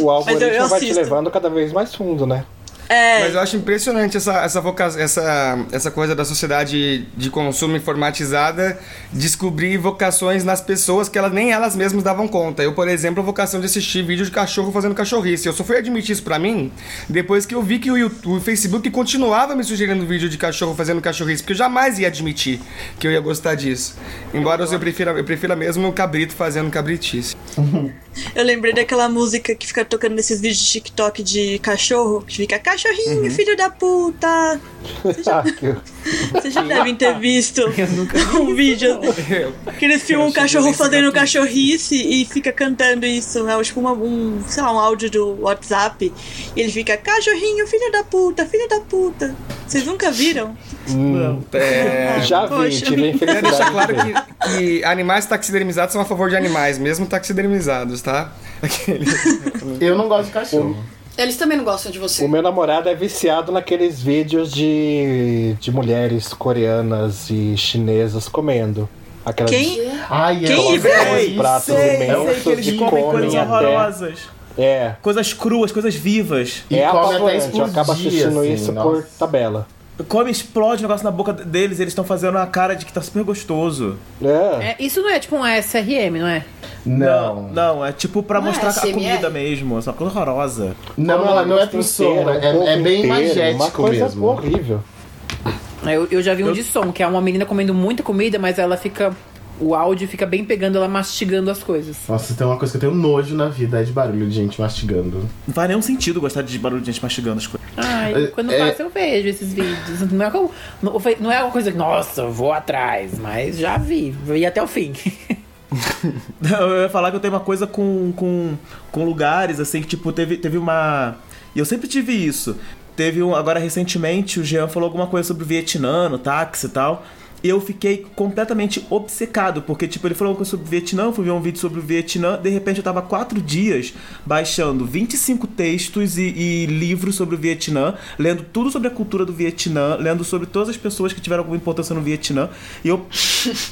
O algoritmo vai te levando cada vez mais fundo, né? É, Mas eu acho impressionante essa, essa, voca- essa, essa coisa da sociedade de consumo informatizada descobrir vocações nas pessoas que elas, nem elas mesmas davam conta. Eu, por exemplo, a vocação de assistir vídeo de cachorro fazendo cachorrice. Eu só fui admitir isso pra mim depois que eu vi que o, YouTube, o Facebook continuava me sugerindo vídeo de cachorro fazendo cachorrice, porque eu jamais ia admitir que eu ia gostar disso. Embora eu prefira, eu prefira mesmo o cabrito fazendo cabritice. eu lembrei daquela música que fica tocando nesses vídeos de TikTok de cachorro, que fica cachorrinho, filho da puta. Ah, que- Vocês já devem ter visto um vídeo que eles filmam um cachorro fazendo cachorrice e fica cantando isso. É tipo uma- um, sei lá, um áudio do WhatsApp. E ele fica, cachorrinho, filho da puta, filho da puta. Vocês nunca viram? É, Já vi, Poxa. tive Quero deixar de claro que, que animais taxidermizados são a favor de animais, mesmo taxidermizados, tá? Aquele- Eu não gosto de cachorro. Eles também não gostam de você. O meu namorado é viciado naqueles vídeos de, de mulheres coreanas e chinesas comendo. Aquelas Quem? Ai, Quem eu vê? adoro Sei, pratos sei, imensos sei que eles e comem coisas até- horrorosas. É, Coisas cruas, coisas vivas. E é come até. Eu explodir, acabo assistindo assim, isso nossa. por tabela. Come, explode o negócio na boca deles, eles estão fazendo a cara de que tá super gostoso. É. É, isso não é tipo um SRM, não é? Não. Não, é tipo pra Não é mostrar a ASMR? comida mesmo. É uma coisa horrorosa. Não, ela não é pro som, é, é bem inteiro, Uma magético coisa mesmo. horrível. Eu, eu já vi um Eu- de som, que é uma menina comendo muita comida, mas ela fica. O áudio fica bem pegando ela mastigando as coisas. Nossa, tem uma coisa que eu tenho nojo na vida, é de barulho de gente mastigando. Não faz nenhum sentido gostar de barulho de gente mastigando as coisas. Ai, É- quando é- passa eu vejo esses vídeos. Não é, como- não foi- não é uma coisa que, nossa, eu vou atrás, mas já vi, vi até o fim. Eu ia falar que eu tenho uma coisa com, com, com lugares, assim, que tipo, teve, teve uma. E eu sempre tive isso. Teve um. Agora, recentemente, o Jean falou alguma coisa sobre o Vietnã, no táxi e tal. Eu fiquei completamente obcecado, porque, tipo, ele falou sobre o Vietnã, eu fui ver um vídeo sobre o Vietnã, de repente eu tava quatro dias baixando 25 textos e, e livros sobre o Vietnã, lendo tudo sobre a cultura do Vietnã, lendo sobre todas as pessoas que tiveram alguma importância no Vietnã. E eu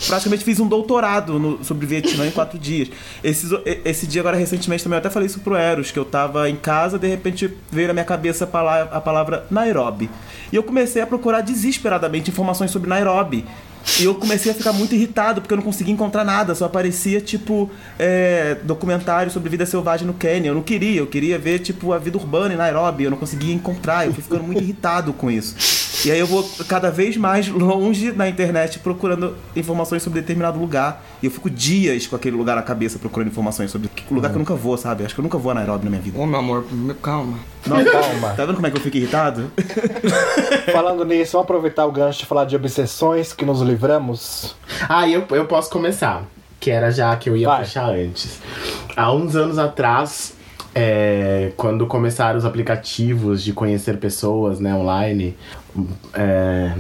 praticamente fiz um doutorado no- sobre Vietnã em quatro dias. Esse, esse dia, agora, recentemente, também eu até falei isso pro Eros, que eu tava em casa, de repente veio na minha cabeça a pala- a palavra Nairobi. E eu comecei a procurar desesperadamente informações sobre Nairobi. E eu comecei a ficar muito irritado porque eu não conseguia encontrar nada, só aparecia tipo é, documentário sobre vida selvagem no Quênia. Eu não queria, eu queria ver tipo a vida urbana em Nairobi, eu não conseguia encontrar, eu fui ficando muito irritado com isso. E aí eu vou cada vez mais longe na internet procurando informações sobre determinado lugar. E eu fico dias com aquele lugar na cabeça procurando informações sobre que lugar que eu nunca vou, sabe? Acho que eu nunca vou a Nairobi na minha vida. Ô, meu amor, calma. Não, calma. Tá vendo como é que eu fico irritado? Falando nisso, vamos aproveitar o gancho de falar de obsessões que nos livramos. Ah, eu, eu posso começar. Que era já que eu ia Vai. puxar antes. Há uns anos atrás, é, quando começaram os aplicativos de conhecer pessoas né, online, é,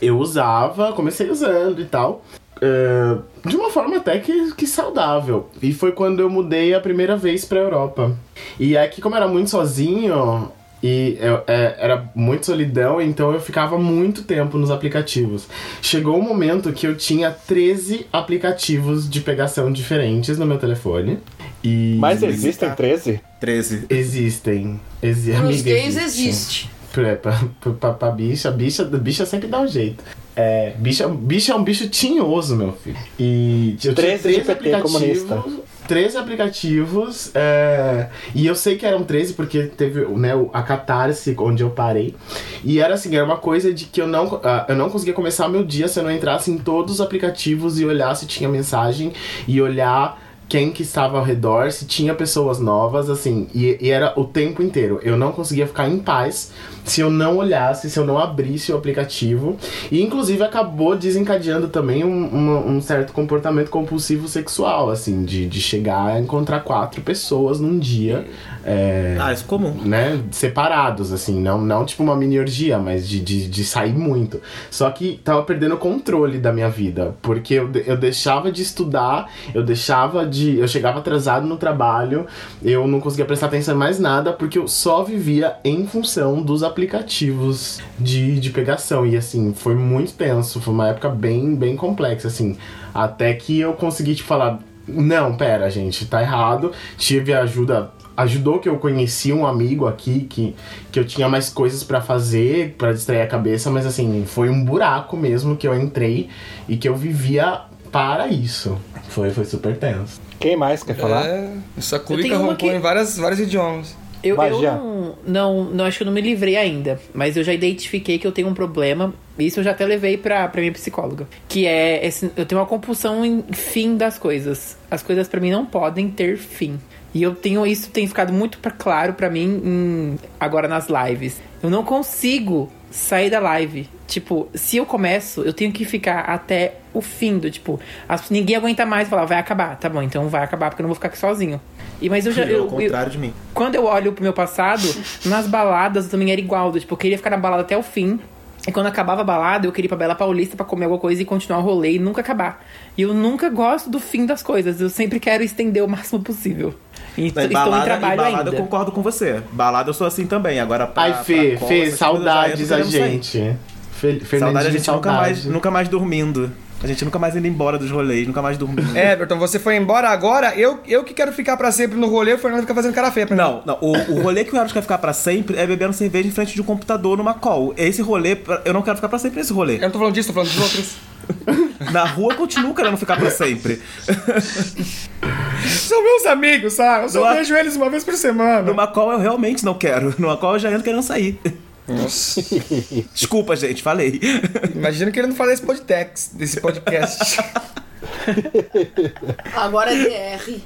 eu usava, comecei usando e tal. é, de uma forma até que, que saudável. E foi quando eu mudei a primeira vez pra Europa. E aqui, como eu era muito sozinho, e eu- é, era muito solidão, então eu ficava muito tempo nos aplicativos. Chegou um momento que eu tinha 13 aplicativos de pegação diferentes no meu telefone. E Mas existem 13? 13. existem. Exi amiga, gays existe. Existe. Pra, pra, pra, pra bicha, bicha, bicha sempre dá um jeito. É, bicha, bicha é um bicho tinhoso, meu filho. E eu tinha 13 de 13 PT aplicativos. comunista. 13 aplicativos. é, e eu sei que eram 13 porque teve né, a catarse onde eu parei. E era assim, era uma coisa de que eu não, ah, eu não conseguia começar meu dia se eu não entrasse em todos os aplicativos e olhar se tinha mensagem e olhar quem que estava ao redor, se tinha pessoas novas, assim, e, e era o tempo inteiro. Eu não conseguia ficar em paz se eu não olhasse, se eu não abrisse o aplicativo. E inclusive acabou desencadeando também um, uma- um certo comportamento compulsivo sexual, assim, de, de chegar a encontrar quatro pessoas num dia. é, Ah, isso é comum. né, separados, assim, não, não tipo uma mini orgia, mas de, de, de sair muito. Só que tava perdendo o controle da minha vida, porque eu, eu deixava de estudar, eu deixava de. Eu chegava atrasado no trabalho, eu não conseguia prestar atenção em mais nada, porque eu só vivia em função dos aplicativos de, de pegação. E assim, foi muito tenso, foi uma época bem, bem complexa, assim. Até que eu consegui, tipo, falar. Não, pera, gente, tá errado. Tive ajuda ajudou que eu conheci um amigo aqui que, que eu tinha mais coisas pra fazer, pra distrair a cabeça, mas assim, foi um buraco mesmo que eu entrei e que eu vivia para isso. Foi, foi super tenso. Quem mais quer falar? É, essa uma roncou que- em várias, vários idiomas. Eu, eu não, não, não acho que eu não me livrei ainda, mas eu já identifiquei que eu tenho um problema. Isso eu já até levei pra, pra minha psicóloga. Que é esse, eu tenho uma compulsão em fim das coisas. As coisas pra mim não podem ter fim. E eu tenho isso tem ficado muito claro pra mim em- agora nas lives. Eu não consigo sair da live. Tipo, se eu começo, eu tenho que ficar até o fim do tipo, as- ninguém aguenta mais e falar, vai acabar. Tá bom, então vai acabar porque eu não vou ficar aqui sozinho. E mas eu já É eu, o eu, contrário de mim. quando eu olho pro meu passado, nas baladas eu também era igual. Tipo, eu queria ficar na balada até o fim. E quando acabava a balada, eu queria ir pra Bela Paulista pra comer alguma coisa e continuar o rolê e nunca acabar. E eu nunca gosto do fim das coisas. Eu sempre quero estender o máximo possível. E Não, estou balada, em trabalho e balada ainda. eu concordo com você. Balada eu sou assim também. Agora pra, Ai, Fê, pra cola, Fê, eu saudades a gente. Fe, Fernandinho, Saudade a gente nunca mais, saudade. nunca mais dormindo. A gente nunca mais indo embora dos rolês, nunca mais dormindo. Everton, você foi embora agora, eu, eu que quero ficar pra sempre no rolê, o Fernando fica fazendo cara feia pra mim. Não, não. O, o rolê que o Eros quer ficar pra sempre é bebendo cerveja em frente de um computador numa call. Esse rolê, eu não quero ficar pra sempre nesse rolê. Eu não tô falando disso, tô falando dos outros. Na rua eu continuo querendo ficar pra sempre. São meus amigos, sabe? Eu só Não. vejo eles uma vez por semana. Numa call eu realmente não quero. Numa call eu já entro querendo sair. Nossa. Desculpa, gente, falei. Imagina que ele não fala desse podcast, desse podcast. Agora é DR.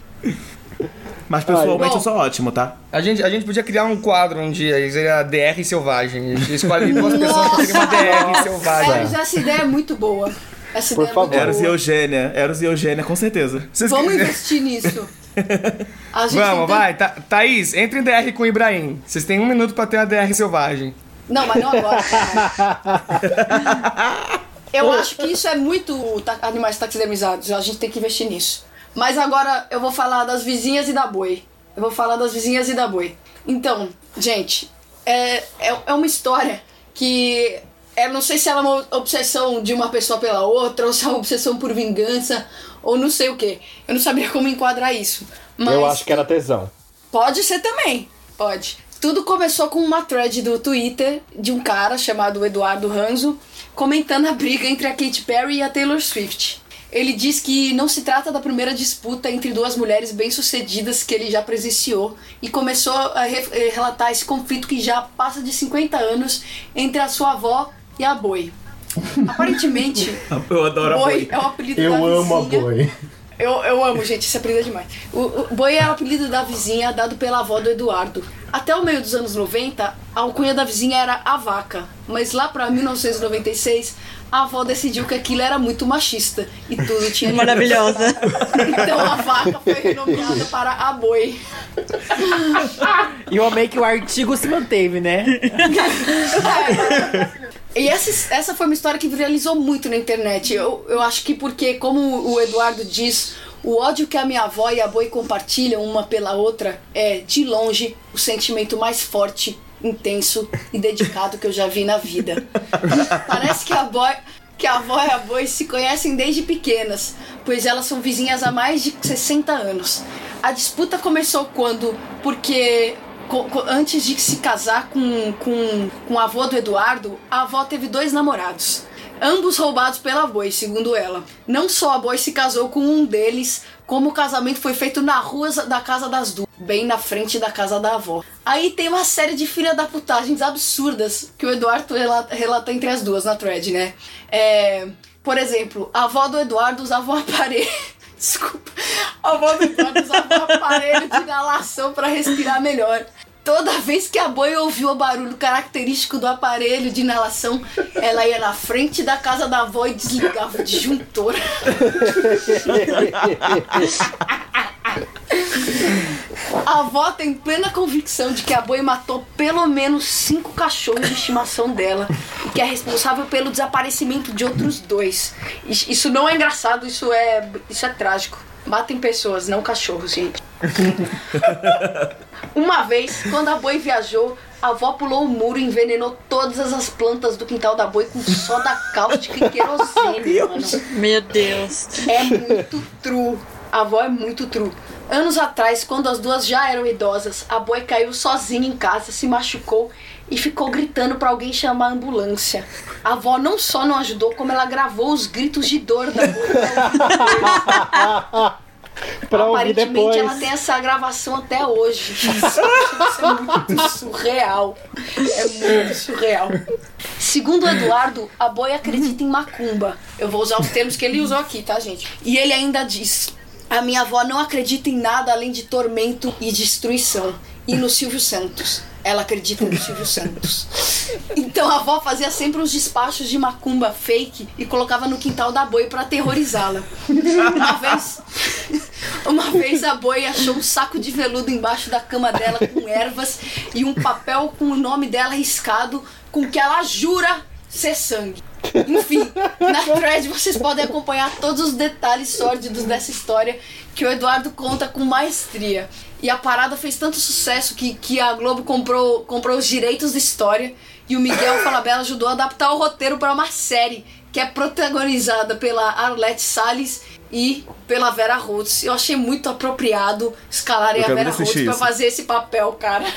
Mas pessoalmente Bom. eu sou ótimo, tá? A gente, a gente podia criar um quadro um dia, e seria DR Selvagem. A gente escolhe duas pessoas pra criar uma DR Selvagem. Eros, essa ideia é muito boa. Essa Por ideia favor. é Eros e. Eugênia. Eros e Eugênia, com certeza. Vocês Vamos quiserem- investir nisso. A gente Vamos, tem- vai. Tha- Thaís, entre em DR com o Ibrahim. Vocês têm um minuto pra ter uma DR Selvagem. Não, mas não agora. Eu acho que isso é muito animais taxidermizados. A gente tem que investir nisso. Mas agora eu vou falar das vizinhas e da boi. Eu vou falar das vizinhas e da boi. Então, gente, é, é, é uma história que. Eu não sei se ela é uma obsessão de uma pessoa pela outra, ou se é uma obsessão por vingança, ou não sei o que. Eu não sabia como enquadrar isso. Mas Eu acho que era tesão. Pode ser também, pode. Tudo começou com uma thread do Twitter de um cara chamado Eduardo Ranzo comentando a briga entre a Katy Perry e a Taylor Swift. Ele diz que não se trata da primeira disputa entre duas mulheres bem-sucedidas que ele já presenciou e começou a re- eh, relatar esse conflito que já passa de 50 anos entre a sua avó e a Boi. Aparentemente, Eu adoro a Boi boi. é o apelido Eu da amo a vizinha. boi. Eu, eu amo, gente, esse apelido é demais. O, o Boi é o apelido da vizinha dado pela avó do Eduardo. Até o meio dos anos 90, a alcunha da vizinha era a vaca. Mas lá pra 1996, a avó decidiu que aquilo era muito machista e tudo tinha Maravilhosa. Então a vaca foi renomeada para a Boi. E eu amei que o artigo se manteve, né? E essa, essa foi uma história que viralizou muito na internet. Eu, eu acho que porque, como o Eduardo diz, o ódio que a minha avó e a Boi compartilham uma pela outra é, de longe, o sentimento mais forte, intenso e dedicado que eu já vi na vida. Parece que a Boi. Que a avó e a boi se conhecem desde pequenas, pois elas são vizinhas há mais de 60 anos. A disputa começou quando, porque antes de se casar com, com, com o avô do Eduardo, a avó teve dois namorados. Ambos roubados pela Boi, segundo ela. Não só a Boi se casou com um deles, como o casamento foi feito na rua da casa das duas, bem na frente da casa da avó. Aí tem uma série de filha da putagens absurdas que o Eduardo rela- relata entre as duas na thread, né? É, por exemplo, a avó do Eduardo usava um aparelho. Desculpa. A avó do Eduardo usava um aparelho de inalação para respirar melhor. Toda vez que a boi ouviu o barulho característico do aparelho de inalação, ela ia na frente da casa da avó e desligava o disjuntor. A avó tem plena convicção de que a boi matou pelo menos cinco cachorros de estimação dela e que é responsável pelo desaparecimento de outros dois. Is- Isso não é engraçado, isso é, isso é trágico. Matem pessoas, não cachorros, gente. Uma vez, quando a boi viajou, a avó pulou o muro e envenenou todas as plantas do quintal da boi com soda cáustica e querosene, mano. Meu Deus. É muito true. A avó é muito true. Anos atrás, quando as duas já eram idosas, a boi caiu sozinha em casa, se machucou e ficou gritando pra alguém chamar a ambulância. A avó não só não ajudou, como ela gravou os gritos de dor da boi. Pra ouvir Aparentemente depois. ela tem essa gravação até hoje. Isso é muito surreal. É muito surreal. Segundo o Eduardo, a boi acredita em macumba. Eu vou usar os termos que ele usou aqui, tá, gente? E ele ainda diz: A minha avó não acredita em nada além de tormento e destruição. E no Silvio Santos. Ela acredita no Silvio Santos. Então a avó fazia sempre uns despachos de macumba fake e colocava no quintal da boi pra aterrorizá-la. Uma vez, uma vez a boi achou um saco de veludo embaixo da cama dela com ervas e um papel com o nome dela riscado com que ela jura ser sangue. Enfim, na thread vocês podem acompanhar todos os detalhes sórdidos dessa história que o Eduardo conta com maestria. E a parada fez tanto sucesso que, que a Globo comprou, comprou os direitos da história e o Miguel Falabella ajudou a adaptar o roteiro para uma série que é protagonizada pela Arlette Salles e pela Vera Holtz. Eu achei muito apropriado escalarem a Vera Holtz isso. fazer esse papel, cara.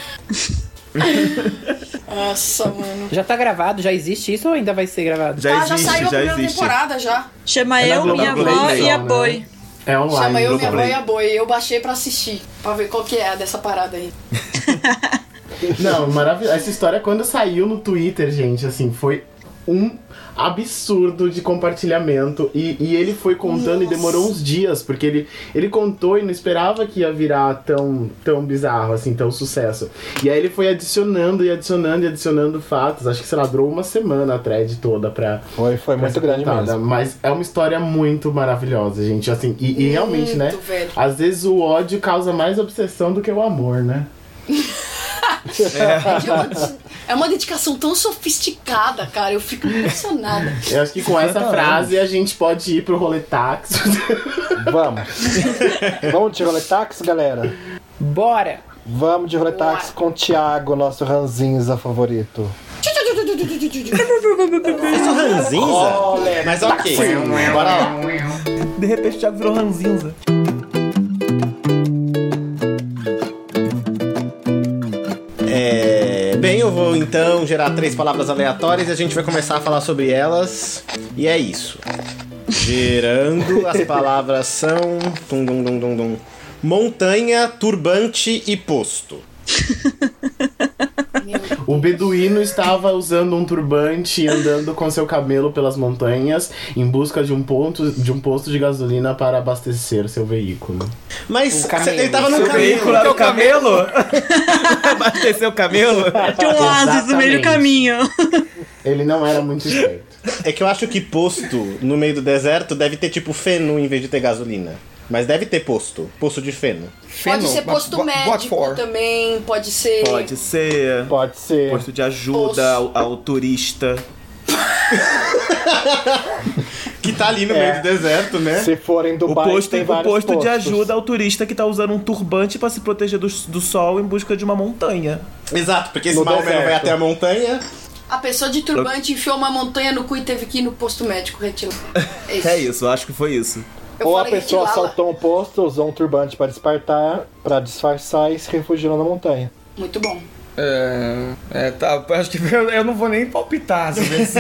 Nossa, mano. Já tá gravado? Já existe isso ou ainda vai ser gravado? Já ah, já existe, saiu a já primeira existe. temporada já. Chama É eu, minha avó e a né? boi. É online. Chama eu, minha mãe e a boi. Eu baixei pra assistir. Pra ver qual que é dessa parada aí. Não, maravilhoso. Essa história, quando saiu no Twitter, gente, assim, foi um absurdo de compartilhamento. E, e ele foi contando e demorou uns dias, porque ele, ele contou e não esperava que ia virar tão, tão bizarro, assim, tão sucesso. E aí ele foi adicionando e adicionando e adicionando fatos. Acho que, sei lá, durou uma semana a thread toda pra. Foi, foi pra muito grande contada. mesmo. Mas é uma história muito maravilhosa, gente. Assim, e, e realmente, né? Muito, velho. Às vezes o ódio causa mais obsessão do que o amor, né? É uma, é uma dedicação tão sofisticada, cara. Eu fico impressionada. Eu acho que com essa frase a gente pode ir pro rolê táxi. Vamos. Vamos de roletax, galera? Bora! Vamos de roletax com o Thiago, nosso ranzinza favorito. Eu sou ranzinza? Mas ok, bora lá. De repente o Thiago virou ranzinza. Eu vou então gerar três palavras aleatórias e a gente vai começar a falar sobre elas. E é isso. Gerando, as palavras são. Montanha, turbante e posto. O beduíno estava usando um turbante e andando com seu camelo pelas montanhas em busca de um ponto de um posto de gasolina para abastecer seu veículo. Mas camelo. ele tava no veículo era o camelo? Abastecer o camelo? Tinha um oásis no meio do caminho. Ele não era muito esperto. É que eu acho que posto no meio do deserto deve ter tipo feno em vez de ter gasolina. Mas deve ter posto. Posto de feno. Pode Feno, ser but- posto médico também, pode ser. Pode ser. Pode ser. Posto de ajuda ao, ao turista. Que tá ali no É. meio do deserto, né? Se for em O Dubai, posto, tem o posto de postos. ajuda ao turista que tá usando um turbante pra se proteger do, do sol em busca de uma montanha. Exato, porque esse Maomé não vai até a montanha. A pessoa de turbante enfiou uma montanha no cu e teve que ir no posto médico retirar. É isso. É isso, eu acho que foi isso. Eu Ou a pessoa assaltou um posto, usou um turbante para disfarçar, para disfarçar e se refugiou na montanha. Muito bom. É, é, tá, eu acho que eu, eu não vou nem palpitar sobre isso.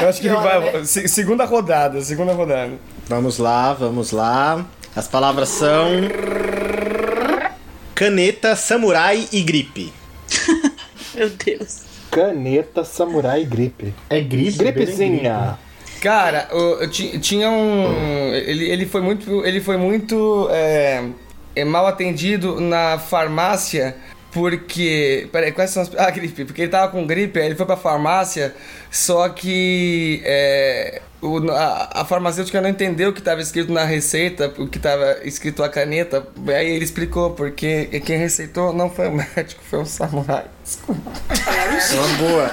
Eu acho que piora, vai. né? se- Segunda rodada, segunda rodada. Vamos lá, vamos lá. As palavras são. Caneta, samurai e gripe. Meu Deus. Caneta, samurai e gripe. É gripe? Gripezinha. Cara, eu ti- tinha um. Ele, ele foi muito. Ele foi muito é, é, mal atendido na farmácia. Porque. Peraí, quais são as. Ah, gripe. Porque ele tava com gripe, aí ele foi pra farmácia, só que. É, o, a, a farmacêutica não entendeu o que estava escrito na receita, o que estava escrito a caneta. Aí ele explicou, porque quem receitou não foi o médico, foi um samurai. É uma boa.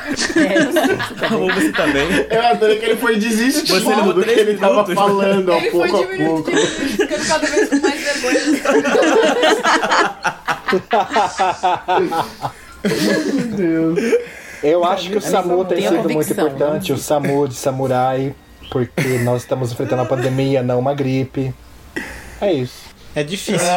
Ou você também. Eu adorei que ele foi desistindo Você levou do que ele tava minutos. falando, Ele foi pouco a pouco. ficando cada vez com mais vergonha. Eu acho que o SAMU tem sido muito convicção, importante, o SAMU de samurai, porque nós estamos enfrentando uma pandemia, não uma gripe. É isso. É difícil.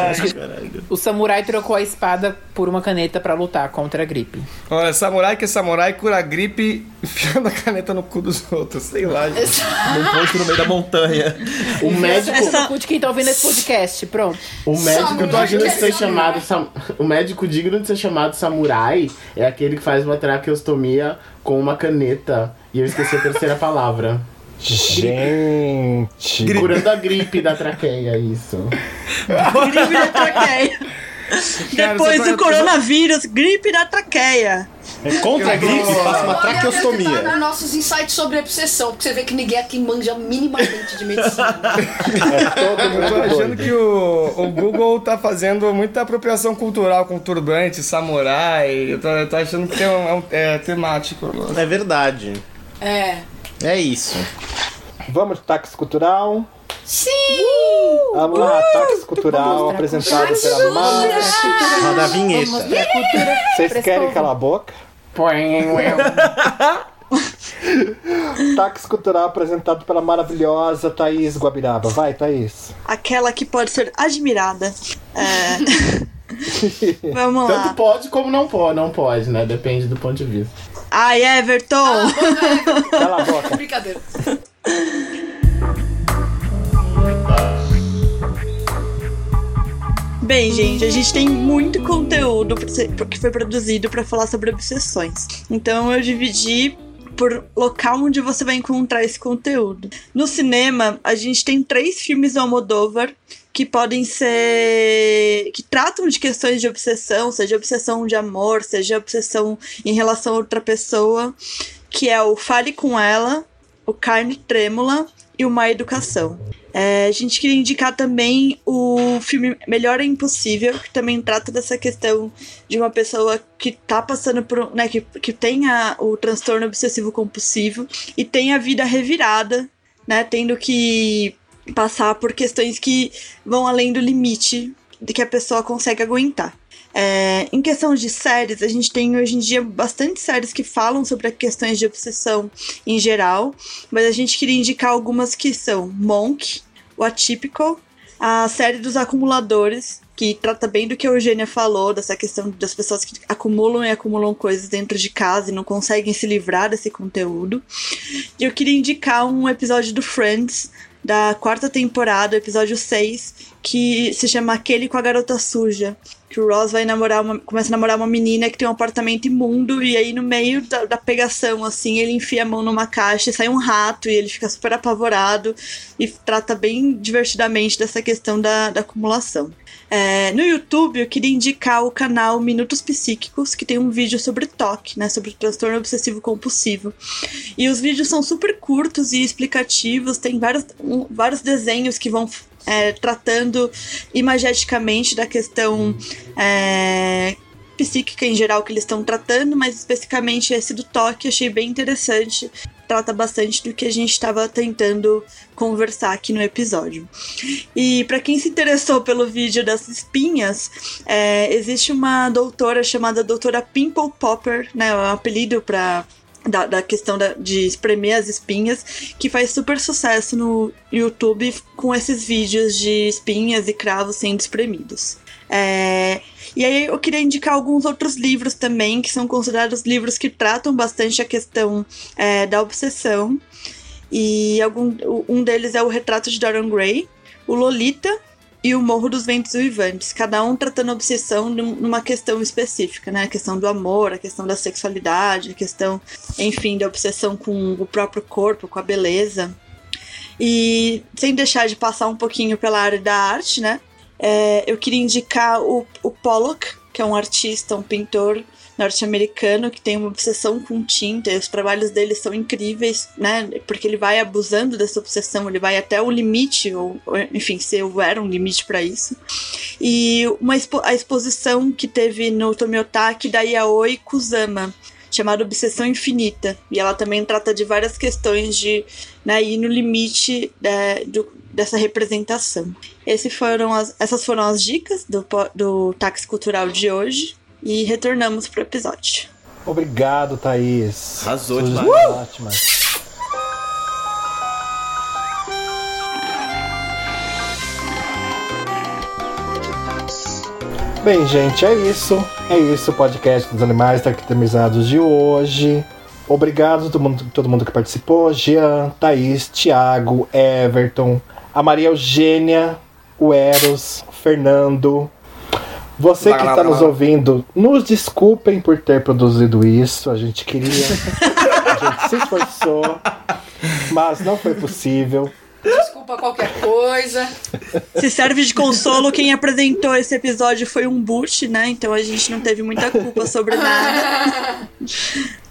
O samurai trocou a espada por uma caneta pra lutar contra a gripe. Olha, samurai que é samurai cura a gripe enfiando a caneta no cu dos outros, sei lá. gente. Num posto no meio da montanha. O médico, Essa no cu de quem tá ouvindo esse podcast, pronto. o médico Samurai digno de é ser samurai. chamado sam- o médico digno de ser chamado samurai é aquele que faz uma traqueostomia com uma caneta. E eu esqueci a terceira palavra. Gente. Curando a gripe da traqueia, isso. Gripe da traqueia. Depois você do coronavírus, gripe da traqueia. É contra a gripe, faça uma traqueostomia. nos nossos insights sobre obsessão, porque você vê que ninguém aqui manja minimamente de medicina. É todo Eu tô achando que o, o Google tá fazendo muita apropriação cultural com turbante, samurai. Eu tô, eu tô achando que tem um, é, um- é temático. É verdade. É. É isso. Vamos de táxi cultural. Sim! Vamos lá, táxi cultural apresentado pela Márcia. Roda a vinheta. Vocês querem calar a boca? Táxi Cultural apresentado pela maravilhosa Thaís Guabiraba. Vai, Thaís. Aquela que pode ser admirada. É... Vamos Tanto lá. pode como não pode, não pode, né? Depende do ponto de vista. Ai, Everton! Cala a boca. Brincadeira. Bem, gente, a gente tem muito conteúdo que foi produzido para falar sobre obsessões. Então eu dividi por local onde você vai encontrar esse conteúdo. No cinema, a gente tem três filmes do Almodóvar que podem ser que tratam de questões de obsessão, seja obsessão de amor, seja obsessão em relação a outra pessoa, que é o Fale com ela, o Carne Trêmula e o Má Educação. É, a gente queria indicar também o filme Melhor é Impossível, que também trata dessa questão de uma pessoa que tá passando por. Né, que, que tem a- o transtorno obsessivo compulsivo e tem a vida revirada, né? Tendo que passar por questões que vão além do limite de que a pessoa consegue aguentar. É, em questão de séries, a gente tem hoje em dia bastante séries que falam sobre questões de obsessão em geral, mas a gente queria indicar algumas que são Monk, o Atypical, a série dos acumuladores, que trata bem do que a Eugênia falou, dessa questão das pessoas que acumulam e acumulam coisas dentro de casa e não conseguem se livrar desse conteúdo. E eu queria indicar um episódio do Friends, da quarta temporada, episódio 6, que se chama Aquele com a Garota Suja. Que o Ross vai namorar uma, começa a namorar uma menina que tem um apartamento imundo, e aí no meio da, da pegação, assim, ele enfia a mão numa caixa e sai um rato, e ele fica super apavorado e trata bem divertidamente dessa questão da, da acumulação. É, no YouTube, eu queria indicar o canal Minutos Psíquicos, que tem um vídeo sobre TOC, né, sobre transtorno obsessivo compulsivo. E os vídeos são super curtos e explicativos, tem vários, um- vários desenhos que vão é, tratando imageticamente da questão é, psíquica em geral que eles estão tratando, mas especificamente esse do toque achei bem interessante. Trata bastante do que a gente estava tentando conversar aqui no episódio. E para quem se interessou pelo vídeo das espinhas, é, existe uma doutora chamada doutora Pimple Popper, né? É um apelido para da, da questão da- de espremer as espinhas, que faz super sucesso no YouTube com esses vídeos de espinhas e cravos sendo espremidos. É, e aí eu queria indicar alguns outros livros também, que são considerados livros que tratam bastante a questão é, da obsessão. E algum, um deles é o Retrato de Dorian Gray, o Lolita e o Morro dos Ventos Uivantes, cada um tratando a obsessão num- numa questão específica, né? A questão do amor, a questão da sexualidade, a questão, enfim, da obsessão com o próprio corpo, com a beleza. E sem deixar de passar um pouquinho pela área da arte, né? É, eu queria indicar o, o Pollock, que é um artista, um pintor norte-americano que tem uma obsessão com tinta e os trabalhos dele são incríveis, né? Porque ele vai abusando dessa obsessão, ele vai até o limite, ou, enfim, se houver um limite para isso. E uma expo- a exposição que teve no Tomiotaki da Yaoi Kusama, chamada Obsessão Infinita. E ela também trata de várias questões de né, ir no limite é, do- dessa representação. Esses foram as- essas foram as dicas do, do táxi cultural de hoje. E retornamos pro episódio. Obrigado, Thaís. Arrasou Suas demais. dicas ótimas. Bem, gente, é isso. É isso o podcast dos animais taquitamizados de hoje. Obrigado a todo mundo, todo mundo que participou. Jean, Thaís, Thiago, Everton, a Maria Eugênia, o Eros, o Fernando. Você que está nos ouvindo, nos desculpem por ter produzido isso. A gente queria. A gente se esforçou, mas não foi possível. Desculpa qualquer coisa. Se serve de consolo, quem apresentou esse episódio foi um boot, né? Então a gente não teve muita culpa sobre nada.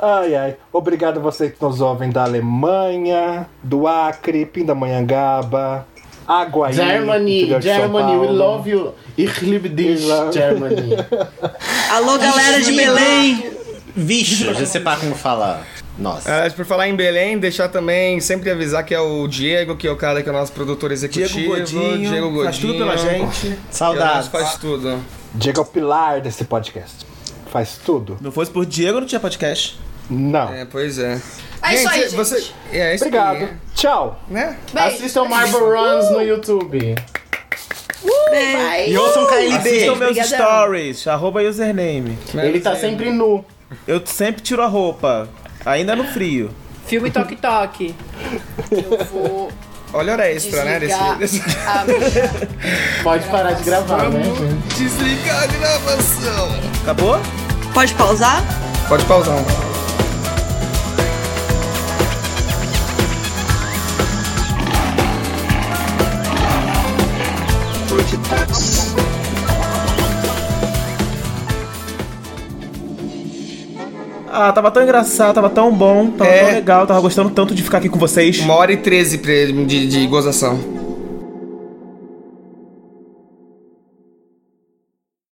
Ai, ai. Obrigado a vocês que nos ouvem da Alemanha, do Acre, Pindamonhangaba, Aguaí. Germany, Germany, we love you. Ich liebe dich. Germany. Alô, galera de Belém! Vixe, já sei para como falar. Nossa. Aliás, por falar em Belém, deixar também, sempre avisar que é o Diego, que é o cara que é o nosso produtor executivo. Diego Godinho, Diego Godinho. faz tudo pela gente. Saudades. faz tudo. Diego é o pilar desse podcast. Faz tudo. Não fosse por Diego, não tinha podcast. Não. É, pois é. É isso aí, gente. Você... É, isso Obrigado. aí, Tchau. né? Beijo. Assistam Marble Runs no YouTube. E ouçam KLD. Assistam meus Obrigadão. stories, arroba username. Ele tá sempre nu. Eu sempre tiro a roupa, ainda no frio. Filme Toque Toque. Eu vou Olha a hora extra, né? desligar Desse, desse... a. Pode parar de gravar, né? Desligar a gravação. Acabou? Pode pausar? Pode pausar. Ah, tava tão engraçado, tava tão bom, tava É. tão legal, tava gostando tanto de ficar aqui com vocês. Uma hora e treze de, de gozação.